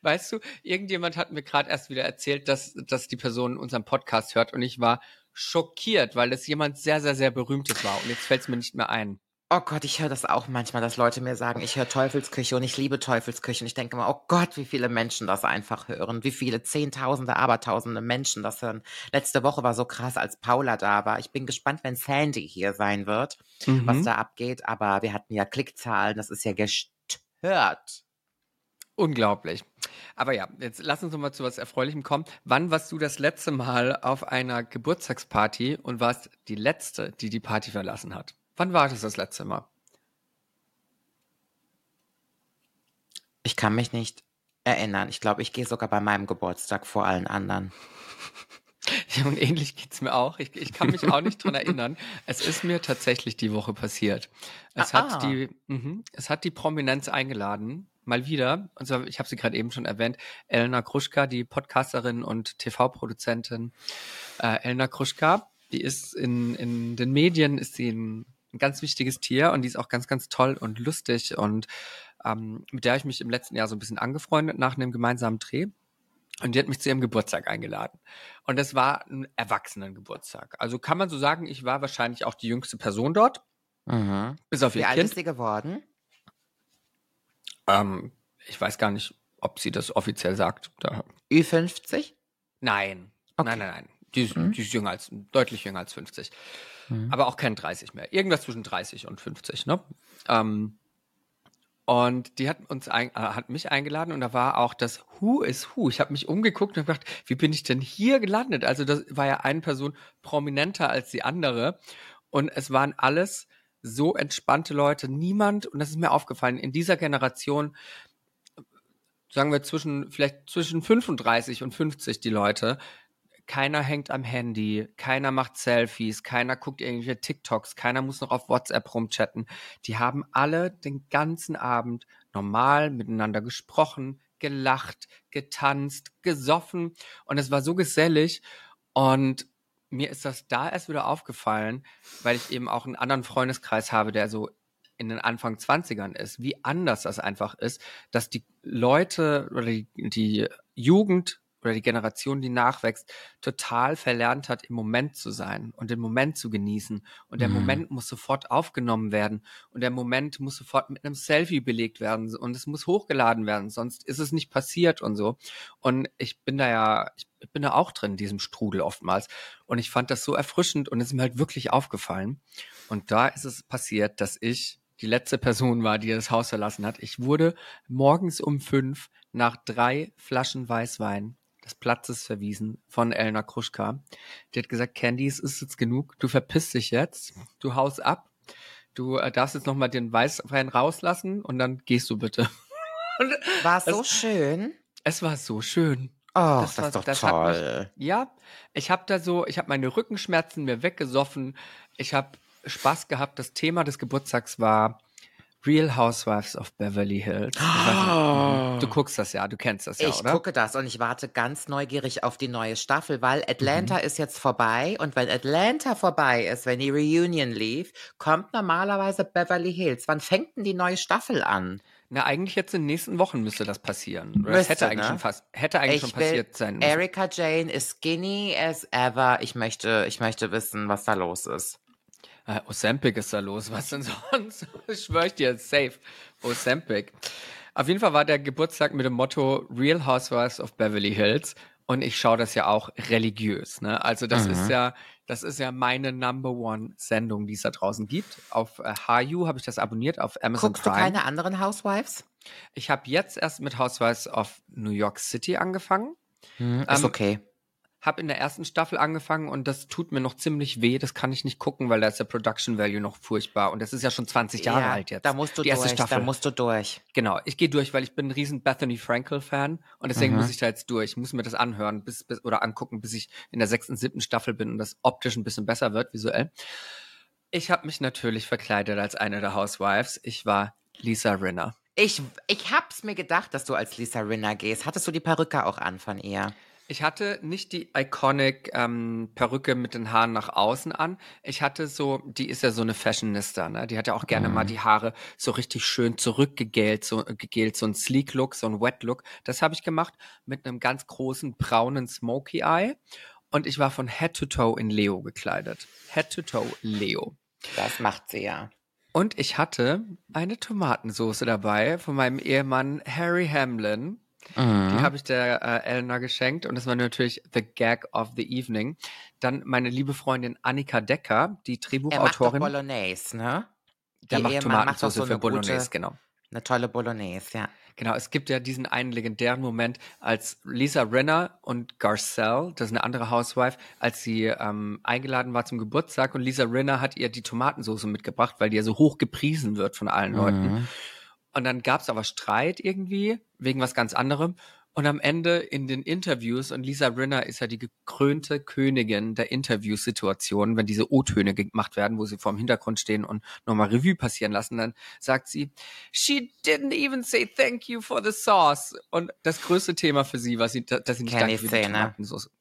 Weißt du, irgendjemand hat mir gerade erst wieder erzählt, dass, dass die Person unseren Podcast hört und ich war schockiert, weil es jemand sehr, sehr, sehr berühmtes war und jetzt fällt es mir nicht mehr ein. Oh Gott, ich höre das auch manchmal, dass Leute mir sagen, ich höre Teufelsküche und ich liebe Teufelsküche. Und ich denke immer, oh Gott, wie viele Menschen das einfach hören. Wie viele Zehntausende, Abertausende Menschen das hören. Letzte Woche war so krass, als Paula da war. Ich bin gespannt, wenn Sandy hier sein wird, was Mhm. da abgeht. Aber wir hatten ja Klickzahlen, das ist ja gestört. Unglaublich. Aber ja, jetzt lass uns noch mal zu was Erfreulichem kommen. Wann warst du das letzte Mal auf einer Geburtstagsparty und warst die Letzte, die die Party verlassen hat? Wann war das das letzte Mal? Ich kann mich nicht erinnern. Ich glaube, ich gehe sogar bei meinem Geburtstag vor allen anderen. Ja, und ähnlich geht's mir auch. Ich, ich kann mich auch nicht dran erinnern. Es ist mir tatsächlich die Woche passiert. Es Ah, ah. hat die, mhm, es hat die Prominenz eingeladen. Mal wieder, und zwar, ich habe sie gerade eben schon erwähnt, Elena Kruschka, die Podcasterin und TV-Produzentin. Äh, Elena Kruschka, die ist in, in den Medien, ist sie ein, ein ganz wichtiges Tier und die ist auch ganz, ganz toll und lustig und ähm, mit der habe ich mich im letzten Jahr so ein bisschen angefreundet nach einem gemeinsamen Dreh. Und die hat mich zu ihrem Geburtstag eingeladen. Und das war ein Erwachsenengeburtstag. Also kann man so sagen, ich war wahrscheinlich auch die jüngste Person dort, Mhm. bis auf Wie ihr alt Kind. ist sie geworden? Ähm, ich weiß gar nicht, ob sie das offiziell sagt. Da, Ü50? nein, Okay. nein, nein, nein. Die ist, Mhm. die ist jünger als, deutlich jünger als 50. Mhm. Aber auch kein 30 mehr. Irgendwas zwischen 30 und 50, ne? Ähm, und die hat uns ein, äh, hat mich eingeladen und da war auch das Who is Who. Ich habe mich umgeguckt und gedacht, wie bin ich denn hier gelandet? Also das war ja eine Person prominenter als die andere und es waren alles so entspannte Leute. Niemand und das ist mir aufgefallen in dieser Generation sagen wir zwischen vielleicht zwischen 35 und 50 die Leute. Keiner hängt am Handy, keiner macht Selfies, keiner guckt irgendwelche TikToks, keiner muss noch auf WhatsApp rumchatten. Die haben alle den ganzen Abend normal miteinander gesprochen, gelacht, getanzt, gesoffen und es war so gesellig und mir ist das da erst wieder aufgefallen, weil ich eben auch einen anderen Freundeskreis habe, der so in den Anfang 20ern ist, wie anders das einfach ist, dass die Leute oder die, die Jugend oder die Generation, die nachwächst, total verlernt hat, im Moment zu sein und den Moment zu genießen. Und der Mhm. Moment muss sofort aufgenommen werden und der Moment muss sofort mit einem Selfie belegt werden und es muss hochgeladen werden, sonst ist es nicht passiert und so. Und ich bin da ja, ich bin da auch drin, in diesem Strudel oftmals. Und ich fand das so erfrischend und es ist mir halt wirklich aufgefallen. Und da ist es passiert, dass ich die letzte Person war, die das Haus verlassen hat. Ich wurde morgens um fünf nach drei Flaschen Weißwein des Platzes verwiesen von Elena Kruschka. Die hat gesagt, Candy, es ist jetzt genug. Du verpisst dich jetzt. Du haust ab. Du äh, darfst jetzt nochmal den Weißwein rauslassen und dann gehst du bitte. War es so schön? es war so schön. Oh, Das das, war- ist doch das hat mich- toll. Ja, ich habe da so, ich habe meine Rückenschmerzen mir weggesoffen. Ich habe Spaß gehabt. Das Thema des Geburtstags war Real Housewives of Beverly Hills. Ich weiß nicht, Du guckst das ja, du kennst das ja, ich oder? gucke das und ich warte ganz neugierig auf die neue Staffel, weil Atlanta Mhm. ist jetzt vorbei und wenn Atlanta vorbei ist, wenn die Reunion lief, kommt normalerweise Beverly Hills. Wann fängt denn die neue Staffel an? Na, eigentlich jetzt in den nächsten Wochen müsste das passieren. Müsste, hätte eigentlich ne? schon fast, hätte eigentlich schon Ich passiert sein müssen. Erika Jane is skinny as ever. Ich möchte, ich möchte wissen, was da los ist. Äh, Ozempic ist da los, was denn sonst? Ich schwör ich dir, safe. Ozempic. Auf jeden Fall war der Geburtstag mit dem Motto Real Housewives of Beverly Hills. Und ich schaue das ja auch religiös. Ne? Also das Mhm. ist ja, das ist ja meine Number One Sendung, die es da draußen gibt. Auf äh, HU habe ich das abonniert, auf Amazon Guckst du Prime. keine anderen Housewives? Ich habe jetzt erst mit Housewives of New York City angefangen. Hm, ist Ähm, okay. Habe in der ersten Staffel angefangen und das tut mir noch ziemlich weh. Das kann ich nicht gucken, weil da ist der Production Value noch furchtbar. Und das ist ja schon 20 Jahre Ja, alt jetzt. Da musst du die erste durch, Staffel. da musst du durch. Genau, ich gehe durch, weil ich bin ein riesen Bethany Frankel-Fan und deswegen Mhm. muss ich da jetzt durch. Ich muss mir das anhören bis, bis, oder angucken, bis ich in der sechsten, siebten Staffel bin und das optisch ein bisschen besser wird, visuell. Ich habe mich natürlich verkleidet als eine der Housewives. Ich war Lisa Rinner. Ich, ich hab's mir gedacht, dass du als Lisa Rinner gehst. Hattest du die Perücke auch an von ihr? Ich hatte nicht die iconic ähm, Perücke mit den Haaren nach außen an. Ich hatte so, die ist ja so eine Fashionista, ne? Die hat ja auch gerne mal die Haare so richtig schön zurückgegelt, so, äh, gegelt, so ein Sleek Look, so ein Wet Look. Das habe ich gemacht mit einem ganz großen braunen Smoky Eye. Und ich war von Head to Toe in Leo gekleidet. Head to Toe Leo. Das macht sie ja. Und ich hatte eine Tomatensoße dabei von meinem Ehemann Harry Hamlin. Die Mhm. habe ich der äh, Elena geschenkt und das war natürlich the Gag of the Evening. Dann meine liebe Freundin Annika Decker, die Er macht doch Drehbuchautorin. Bolognese, ne? Der macht Ehemann macht Tomatensauce so für eine gute- Bolognese, genau. Eine tolle Bolognese, ja. Genau, es gibt ja diesen einen legendären Moment, als Lisa Renner und Garcelle, das ist eine andere Housewife, als sie ähm, eingeladen war zum Geburtstag und Lisa Renner hat ihr die Tomatensauce mitgebracht, weil die ja so hoch gepriesen wird von allen Leuten. Und dann gab es aber Streit irgendwie, wegen was ganz anderem. Und am Ende in den Interviews, und Lisa Rinner ist ja die gekrönte Königin der Interviewsituationen, wenn diese O-Töne gemacht werden, wo sie vor dem Hintergrund stehen und nochmal Revue passieren lassen, dann sagt sie, she didn't even say thank you for the sauce. Und das größte Thema für sie war, sie, dass sie nicht Kenn danke für die Szene.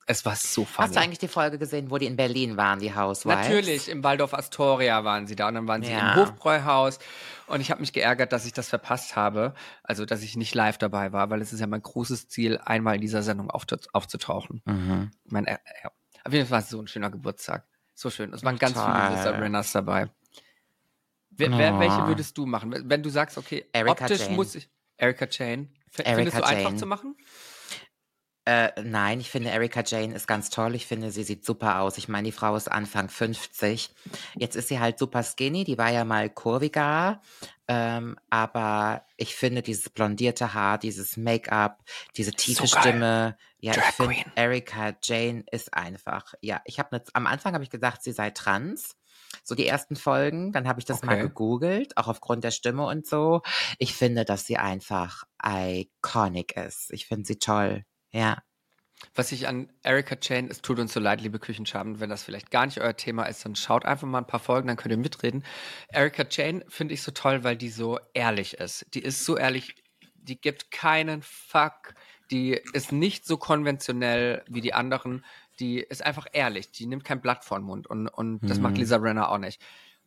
Es war so funny. Hast du eigentlich die Folge gesehen, wo die in Berlin waren, die Housewives? Natürlich, im Waldorf Astoria waren sie da und dann waren sie Ja. im Hofbräuhaus und ich habe mich geärgert, dass ich das verpasst habe, also dass ich nicht live dabei war, weil es ist ja mein großes Ziel, einmal in dieser Sendung aufzu- aufzutauchen. Mhm. Mein, äh, ja. Auf jeden Fall war es so ein schöner Geburtstag. So schön. Es waren ganz Toll. viele Renners dabei. Wer, wer, Oh. welche würdest du machen? Wenn du sagst, okay, Erika optisch Jane. muss ich. Erika Jane. Erika findest du einfach Jane. zu machen? Äh, nein, ich finde Erika Jane ist ganz toll. Ich finde, sie sieht super aus. Ich meine, die Frau ist Anfang 50. Jetzt ist sie halt super skinny. Die war ja mal kurviger. Ähm, aber ich finde dieses blondierte Haar, dieses Make-up, diese tiefe So. Stimme. Ja, Drag ich finde. Erika Jane ist einfach. Ja, ich habe am Anfang habe ich gedacht, sie sei trans. So die ersten Folgen, dann habe ich das mal Okay. gegoogelt, auch aufgrund der Stimme und so. Ich finde, dass sie einfach iconic ist. Ich finde sie toll. Ja. Was ich an Erika Jane, es tut uns so leid, liebe Küchenschaben, wenn das vielleicht gar nicht euer Thema ist, dann schaut einfach mal ein paar Folgen, dann könnt ihr mitreden. Erika Jane finde ich so toll, weil die so ehrlich ist. Die ist so ehrlich, die gibt keinen Fuck, die ist nicht so konventionell wie die anderen, die ist einfach ehrlich, die nimmt kein Blatt vor den Mund und, und das macht Mhm. Lisa Renner auch nicht.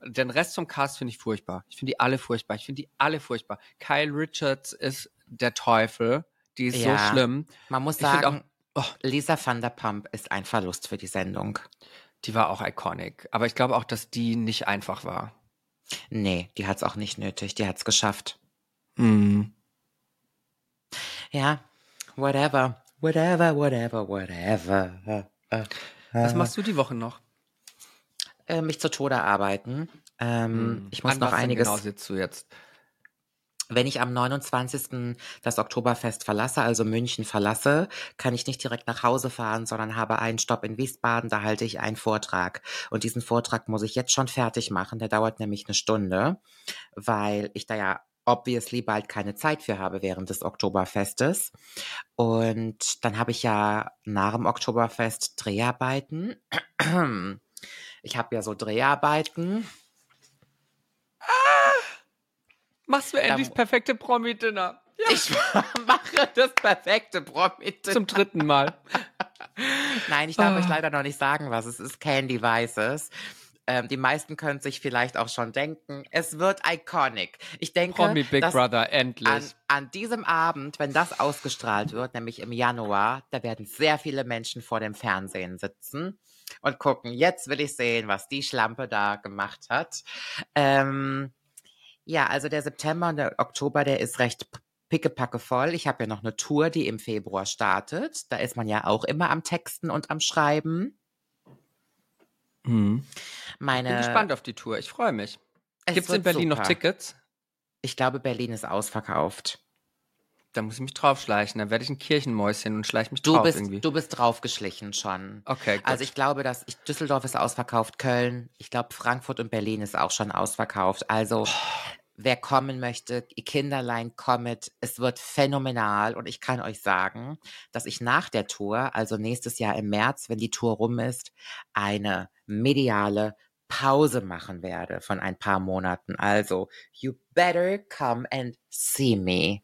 Den Rest vom Cast finde ich furchtbar. Ich finde die alle furchtbar. Ich finde die alle furchtbar. Kyle Richards ist der Teufel. Die ist Ja. so schlimm. Man muss Ich sagen, oh, Lisa van der Pump ist ein Verlust für die Sendung. Die war auch iconic. Aber ich glaube auch, dass die nicht einfach war. Nee, die hat's auch nicht nötig. Die hat's geschafft. Mhm. Ja, whatever. Whatever, whatever, whatever. Was machst du die Woche noch? äh, mich zu Tode arbeiten. Ähm, Mhm. Ich muss An noch einiges. Genau sitzt du jetzt. Wenn ich am 29. das Oktoberfest verlasse, also München verlasse, kann ich nicht direkt nach Hause fahren, sondern habe einen Stopp in Wiesbaden, da halte ich einen Vortrag. Und diesen Vortrag muss ich jetzt schon fertig machen, der dauert nämlich eine Stunde, weil ich da ja obviously bald keine Zeit für habe während des Oktoberfestes. Und dann habe ich ja nach dem Oktoberfest Dreharbeiten. Ich habe ja so Dreharbeiten. Machst du endlich das perfekte Promi-Dinner? Ich mache das perfekte Promi. Zum dritten Mal. Nein, ich darf Ah. euch leider noch nicht sagen, was es ist. Candy weiß es. Ähm, die meisten können sich vielleicht auch schon denken, es wird iconic. Ich denke, Promi Big Brother, endlich. an, an diesem Abend, wenn das ausgestrahlt wird, nämlich im Januar, da werden sehr viele Menschen vor dem Fernsehen sitzen und gucken, jetzt will ich sehen, was die Schlampe da gemacht hat. Ähm, ja, also der September und der Oktober, der ist recht pickepacke voll. Ich habe ja noch eine Tour, die im Februar startet. Da ist man ja auch immer am Texten und am Schreiben. Mhm. Meine, Bin gespannt auf die Tour. Ich freue mich. Gibt es in Berlin noch super. Tickets? Ich glaube, Berlin ist ausverkauft. Da muss ich mich draufschleichen. Dann werde ich ein Kirchenmäuschen und schleiche mich Du drauf bist, irgendwie. du bist draufgeschlichen schon. okay, gut. Also ich glaube, dass ich, Düsseldorf ist ausverkauft, Köln, ich glaube Frankfurt und Berlin ist auch schon ausverkauft. Also wer kommen möchte, ihr Kinderlein kommet, es wird phänomenal und ich kann euch sagen, dass ich nach der Tour, also nächstes Jahr im März, wenn die Tour rum ist, eine mediale Pause machen werde von ein paar Monaten. Also, you better come and see me.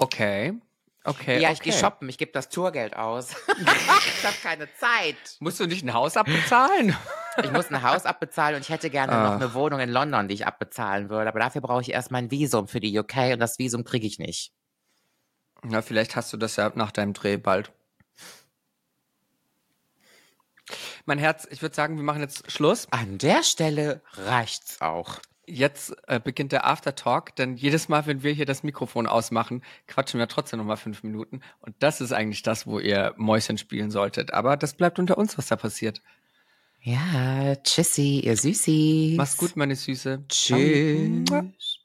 okay. Okay. ja, ich okay. gehe shoppen, ich gebe das Tourgeld aus. ich habe keine Zeit. Musst du nicht ein Haus abbezahlen? Ich muss ein Haus abbezahlen und ich hätte gerne Ach. noch eine Wohnung in London, die ich abbezahlen würde. Aber dafür brauche ich erst mein Visum für die UK und das Visum kriege ich nicht. Na, vielleicht hast du das ja nach deinem Dreh bald. Mein Herz, ich würde sagen, wir machen jetzt Schluss. An der Stelle reicht's auch. Jetzt äh, beginnt der Aftertalk, denn jedes Mal, wenn wir hier das Mikrofon ausmachen, quatschen wir trotzdem noch mal fünf Minuten. Und das ist eigentlich das, wo ihr Mäuschen spielen solltet. Aber das bleibt unter uns, was da passiert. Ja, tschüssi, ihr Süßis. Mach's gut, meine Süße. Tschüss.